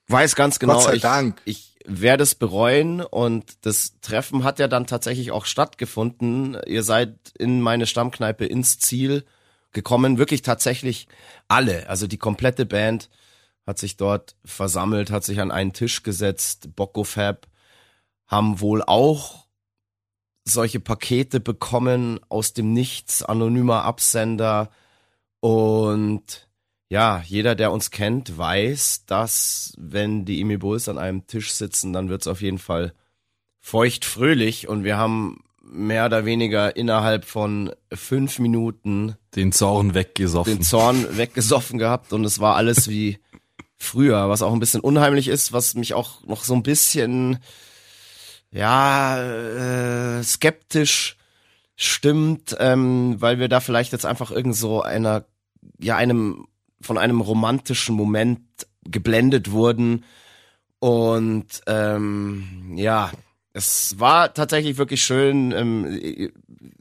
weiß ganz genau, Gott sei ich, Dank. ich werde es bereuen und das Treffen hat ja dann tatsächlich auch stattgefunden. Ihr seid in meine Stammkneipe ins Ziel gekommen, wirklich tatsächlich alle, also die komplette Band hat sich dort versammelt, hat sich an einen Tisch gesetzt, Bocco Fab haben wohl auch solche Pakete bekommen aus dem Nichts, anonymer Absender und ja, jeder, der uns kennt, weiß, dass wenn die Emi Bulls an einem Tisch sitzen, dann wird's auf jeden Fall feucht fröhlich und wir haben mehr oder weniger innerhalb von fünf Minuten Den Zorn weggesoffen. den Zorn weggesoffen gehabt und es war alles wie früher, was auch ein bisschen unheimlich ist, was mich auch noch so ein bisschen ja äh, skeptisch stimmt, ähm, weil wir da vielleicht jetzt einfach irgend so einer ja einem von einem romantischen Moment geblendet wurden und ähm, ja es war tatsächlich wirklich schön. Ähm,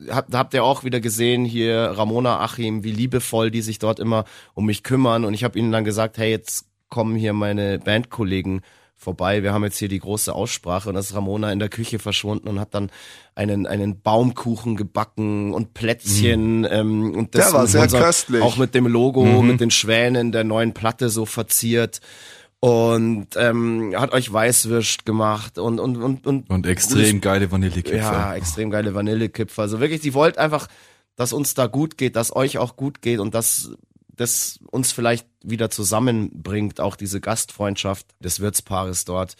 habt, habt ihr auch wieder gesehen hier Ramona Achim, wie liebevoll die sich dort immer um mich kümmern. Und ich habe ihnen dann gesagt, hey, jetzt kommen hier meine Bandkollegen vorbei. Wir haben jetzt hier die große Aussprache und das ist Ramona in der Küche verschwunden und hat dann einen einen Baumkuchen gebacken und Plätzchen ähm, und das Der war sehr köstlich. auch mit dem Logo, mit den Schwänen der neuen Platte so verziert und ähm, hat euch Weißwürst gemacht und und und und, Und extrem geile Vanillekipferl. ja extrem geile Vanillekipferl. Also wirklich, die wollt einfach, dass uns da gut geht, dass euch auch gut geht und dass das uns vielleicht wieder zusammenbringt, auch diese Gastfreundschaft des Wirtspaares dort.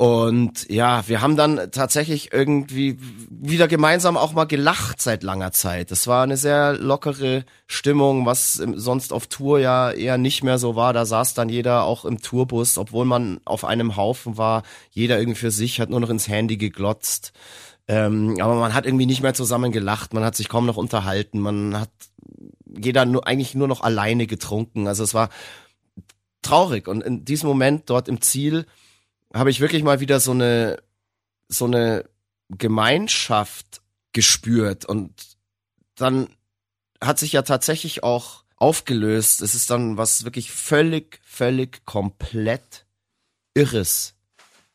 Und ja, wir haben dann tatsächlich irgendwie wieder gemeinsam auch mal gelacht seit langer Zeit. Das war eine sehr lockere Stimmung, was sonst auf Tour ja eher nicht mehr so war. Da saß dann jeder auch im Tourbus, obwohl man auf einem Haufen war. Jeder irgendwie für sich, hat nur noch ins Handy geglotzt. Ähm, aber man hat irgendwie nicht mehr zusammen gelacht, man hat sich kaum noch unterhalten, man hat jeder nur, eigentlich nur noch alleine getrunken. Also es war traurig. Und in diesem Moment dort im Ziel habe ich wirklich mal wieder so eine, so eine Gemeinschaft gespürt und dann hat sich ja tatsächlich auch aufgelöst. Es ist dann was wirklich völlig, völlig komplett Irres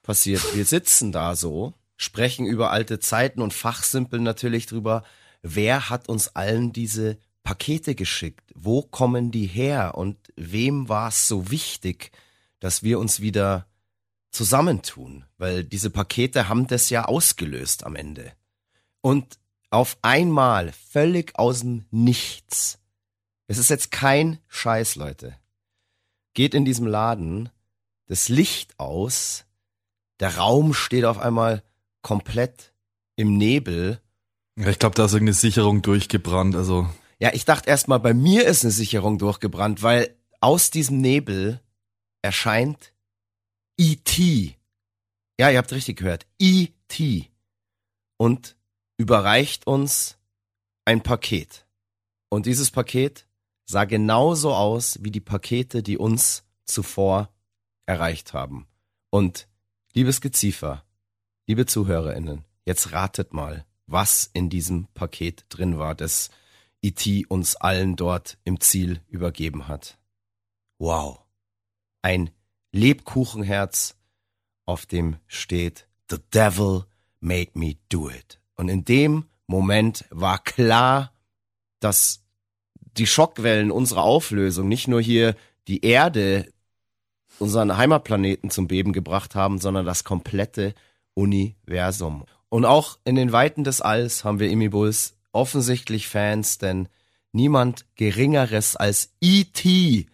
passiert. Wir sitzen da so, sprechen über alte Zeiten und fachsimpeln natürlich drüber, wer hat uns allen diese Pakete geschickt? Wo kommen die her? Und wem war es so wichtig, dass wir uns wieder zusammentun? Weil diese Pakete haben das ja ausgelöst am Ende. Und auf einmal, völlig aus dem Nichts, es ist jetzt kein Scheiß, Leute, geht in diesem Laden das Licht aus, der Raum steht auf einmal komplett im Nebel. Ich glaube, da ist irgendeine Sicherung durchgebrannt, also. Ja, ich dachte erstmal, bei mir ist eine Sicherung durchgebrannt, weil aus diesem Nebel erscheint E.T. Ja, ihr habt richtig gehört. E.T. Und überreicht uns ein Paket. Und dieses Paket sah genauso aus wie die Pakete, die uns zuvor erreicht haben. Und liebes Geziefer, liebe ZuhörerInnen, jetzt ratet mal, was in diesem Paket drin war, das E.T. uns allen dort im Ziel übergeben hat. Wow. Ein Lebkuchenherz, auf dem steht The Devil made me do it. Und in dem Moment war klar, dass die Schockwellen unserer Auflösung nicht nur hier die Erde, unseren Heimatplaneten zum Beben gebracht haben, sondern das komplette Universum. Und auch in den Weiten des Alls haben wir Imibulls offensichtlich Fans, denn niemand Geringeres als E.T.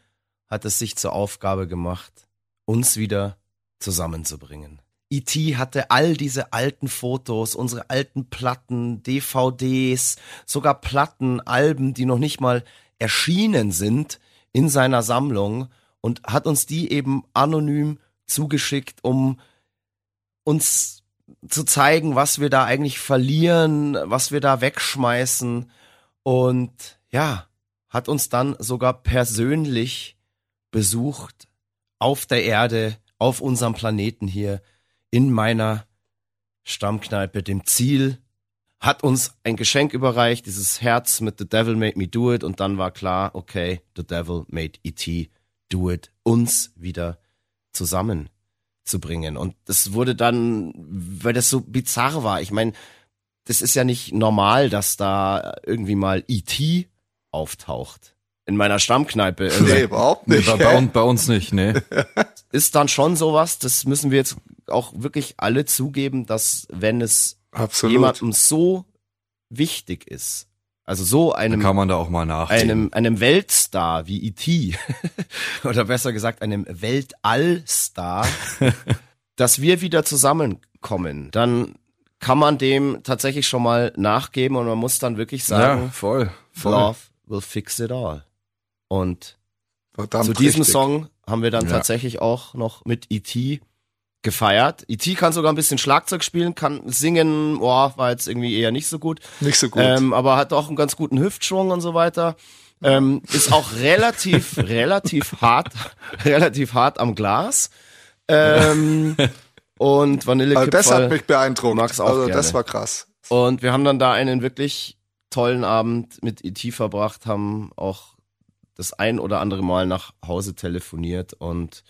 hat es sich zur Aufgabe gemacht, uns wieder zusammenzubringen. E.T. hatte all diese alten Fotos, unsere alten Platten, DVDs, sogar Platten, Alben, die noch nicht mal erschienen sind in seiner Sammlung und hat uns die eben anonym zugeschickt, um uns zu zeigen, was wir da eigentlich verlieren, was wir da wegschmeißen. Und ja, hat uns dann sogar persönlich besucht auf der Erde, auf unserem Planeten hier in meiner Stammkneipe, dem Ziel, hat uns ein Geschenk überreicht, dieses Herz mit The Devil Made Me Do It und dann war klar, okay, The Devil Made E.T. Do It, uns wieder zusammenzubringen. Und das wurde dann, weil das so bizarr war, ich meine, das ist ja nicht normal, dass da irgendwie mal E.T. auftaucht in meiner Stammkneipe. Nee, überhaupt nicht. Bei, bei, bei uns nicht, nee. <laughs> Ist dann schon sowas, das müssen wir jetzt auch wirklich alle zugeben, dass wenn es Absolut. jemandem so wichtig ist, also so einem kann man da auch mal nachdenken. einem einem Weltstar wie E.T. <laughs> oder besser gesagt einem Weltallstar, <laughs> dass wir wieder zusammenkommen, dann kann man dem tatsächlich schon mal nachgeben und man muss dann wirklich sagen, ja, voll, voll. Love will fix it all. Und Verdammt zu diesem richtig. Song haben wir dann Ja. tatsächlich auch noch mit E.T. gefeiert. E.T. kann sogar ein bisschen Schlagzeug spielen, kann singen, boah, war jetzt irgendwie eher nicht so gut. Nicht so gut. Ähm, aber hat auch einen ganz guten Hüftschwung und so weiter. Ähm, ist auch relativ, <laughs> relativ hart, relativ hart am Glas. Ähm, und also das hat mich beeindruckt. mag's auch also gerne. das war krass. Und wir haben dann da einen wirklich tollen Abend mit E.T. verbracht, haben auch das ein oder andere Mal nach Hause telefoniert und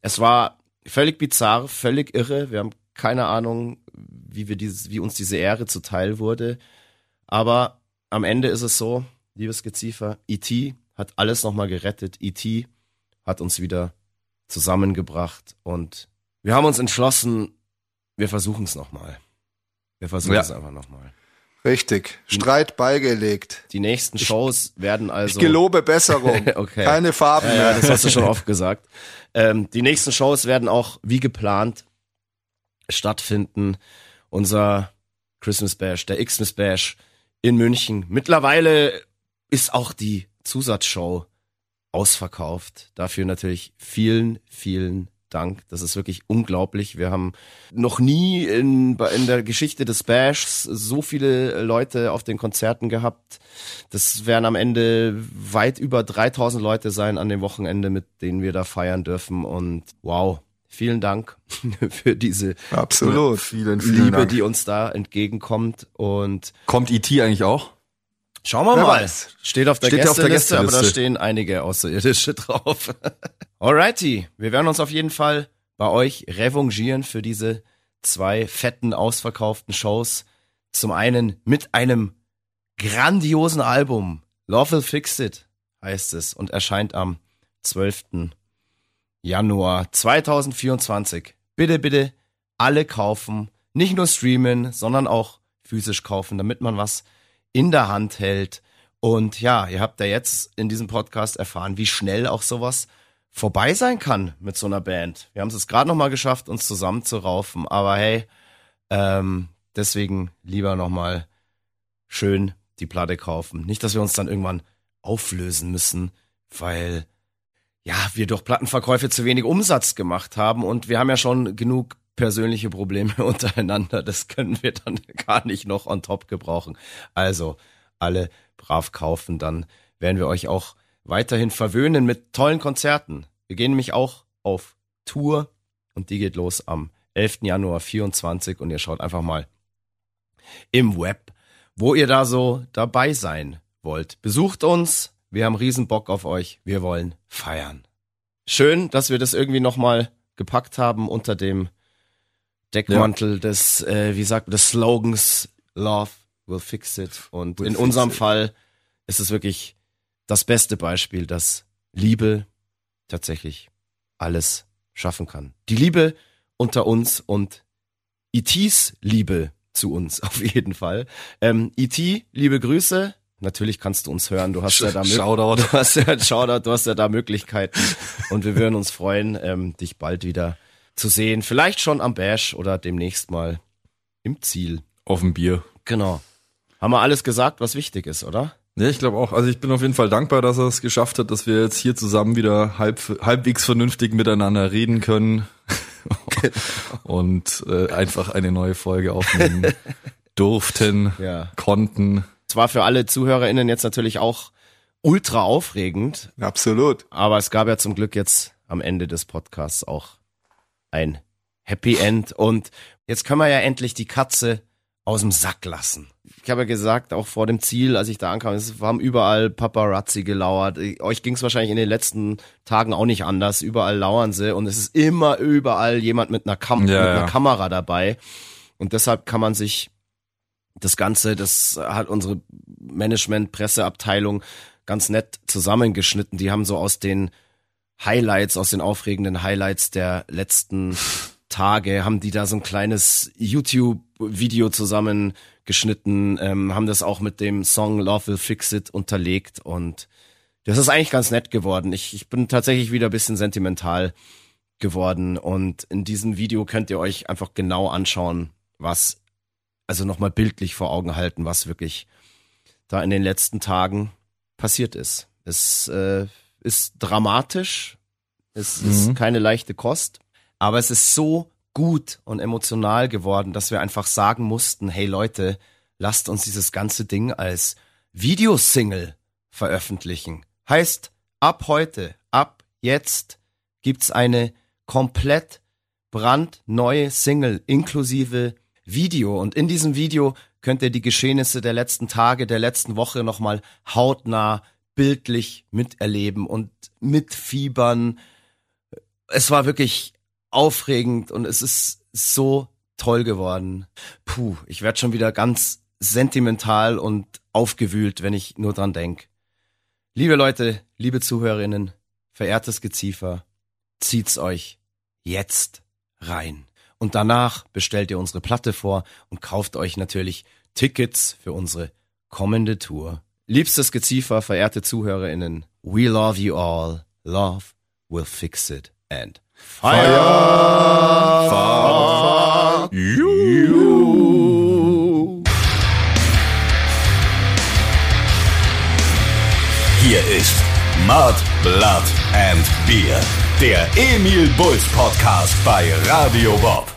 es war völlig bizarr, völlig irre. Wir haben keine Ahnung, wie wir dieses, wie uns diese Ehre zuteil wurde. Aber am Ende ist es so, liebes Geziefer, E.T. hat alles nochmal gerettet. E.T. hat uns wieder zusammengebracht und wir haben uns entschlossen, wir versuchen es nochmal. Wir versuchen Ja. es einfach nochmal. Richtig. Streit beigelegt. Die nächsten Shows werden also. Ich gelobe Besserung. <laughs> Okay. Keine Farben Ja, ja, mehr. das hast du schon oft gesagt. Ähm, die nächsten Shows werden auch wie geplant stattfinden. Unser Christmas Bash, der Xmas Bash in München. Mittlerweile ist auch die Zusatzshow ausverkauft. Dafür natürlich vielen, vielen Dank. Das ist wirklich unglaublich. Wir haben noch nie in, in der Geschichte des Bashs so viele Leute auf den Konzerten gehabt. Das werden am Ende weit über 3000 Leute sein an dem Wochenende, mit denen wir da feiern dürfen. Und wow, vielen Dank <laughs> für diese Absolut. Vielen, vielen Liebe, Dank. die uns da entgegenkommt. Und Kommt E.T. eigentlich auch? schauen wir Wer mal. weiß. Steht auf der Steht auf Gästeliste, der aber da stehen einige Außerirdische <laughs> drauf. Alrighty, wir werden uns auf jeden Fall bei euch revanchieren für diese zwei fetten, ausverkauften Shows. Zum einen mit einem grandiosen Album. Love Will Fix It heißt es und erscheint am 12. Januar 2024. Bitte, bitte alle kaufen. Nicht nur streamen, sondern auch physisch kaufen, damit man was in der Hand hält. Und ja, ihr habt ja jetzt in diesem Podcast erfahren, wie schnell auch sowas vorbei sein kann mit so einer Band. Wir haben es jetzt gerade noch mal geschafft, uns zusammenzuraufen, aber hey, ähm, deswegen lieber noch mal schön die Platte kaufen. Nicht, dass wir uns dann irgendwann auflösen müssen, weil ja, wir durch Plattenverkäufe zu wenig Umsatz gemacht haben und wir haben ja schon genug persönliche Probleme <laughs> untereinander. Das können wir dann gar nicht noch on top gebrauchen. Also alle brav kaufen, dann werden wir euch auch weiterhin verwöhnen mit tollen Konzerten. Wir gehen nämlich auch auf Tour und die geht los am 11. Januar 24 und ihr schaut einfach mal im Web, wo ihr da so dabei sein wollt. Besucht uns, wir haben riesen Bock auf euch, wir wollen feiern. Schön, dass wir das irgendwie nochmal gepackt haben unter dem Deckmantel des, äh, wie sagt man, des Slogans Love will fix it. Und Will in unserem it. Fall ist es wirklich das beste Beispiel, dass Liebe tatsächlich alles schaffen kann. Die Liebe unter uns und E.T.'s Liebe zu uns <laughs> auf jeden Fall. Ähm, E.T., liebe Grüße. Natürlich kannst du uns hören. Du hast ja da Shoutout. <laughs> Du hast ja Shoutout, du hast ja da Möglichkeiten. Und wir würden uns freuen, ähm, dich bald wieder zu sehen. Vielleicht schon am Bash oder demnächst mal im Ziel. Auf dem Bier. Genau. Haben wir alles gesagt, was wichtig ist, oder? Ja, ich glaube auch. Also ich bin auf jeden Fall dankbar, dass er es geschafft hat, dass wir jetzt hier zusammen wieder halb, halbwegs vernünftig miteinander reden können <laughs> und äh, einfach eine neue Folge aufnehmen <laughs> durften, Ja. konnten. Es war für alle ZuhörerInnen jetzt natürlich auch ultra aufregend, Absolut. aber es gab ja zum Glück jetzt am Ende des Podcasts auch ein Happy End und jetzt können wir ja endlich die Katze aus dem Sack lassen. Ich habe ja gesagt, auch vor dem Ziel, als ich da ankam, es haben überall Paparazzi gelauert. Euch ging es wahrscheinlich in den letzten Tagen auch nicht anders. Überall lauern sie und es ist immer überall jemand mit einer, Kam Ja, mit einer ja. Kamera dabei. Und deshalb kann man sich das Ganze, das hat unsere Management-Presseabteilung ganz nett zusammengeschnitten. Die haben so aus den Highlights, aus den aufregenden Highlights der letzten Tage, haben die da so ein kleines YouTube-Video zusammengeschnitten, ähm, haben das auch mit dem Song Love Will Fix It unterlegt und das ist eigentlich ganz nett geworden. Ich, ich bin tatsächlich wieder ein bisschen sentimental geworden und in diesem Video könnt ihr euch einfach genau anschauen, was, also nochmal bildlich vor Augen halten, was wirklich da in den letzten Tagen passiert ist. Es äh, ist dramatisch, es ist keine leichte Kost, aber es ist so gut und emotional geworden, dass wir einfach sagen mussten, hey Leute, lasst uns dieses ganze Ding als Videosingle veröffentlichen. Heißt, ab heute, ab jetzt gibt's eine komplett brandneue Single inklusive Video. Und in diesem Video könnt ihr die Geschehnisse der letzten Tage, der letzten Woche nochmal hautnah, bildlich miterleben und mitfiebern. Es war wirklich aufregend und es ist so toll geworden. Puh, ich werde schon wieder ganz sentimental und aufgewühlt, wenn ich nur dran denk. Liebe Leute, liebe Zuhörerinnen, verehrtes Geziefer, zieht's euch jetzt rein. Und danach bestellt ihr unsere Platte vor und kauft euch natürlich Tickets für unsere kommende Tour. Liebstes Geziefer, verehrte ZuhörerInnen, we love you all. Love will fix it and fire. Hier ist Mud, Blood and Beer, der Emil Bulls Podcast bei Radio Bob.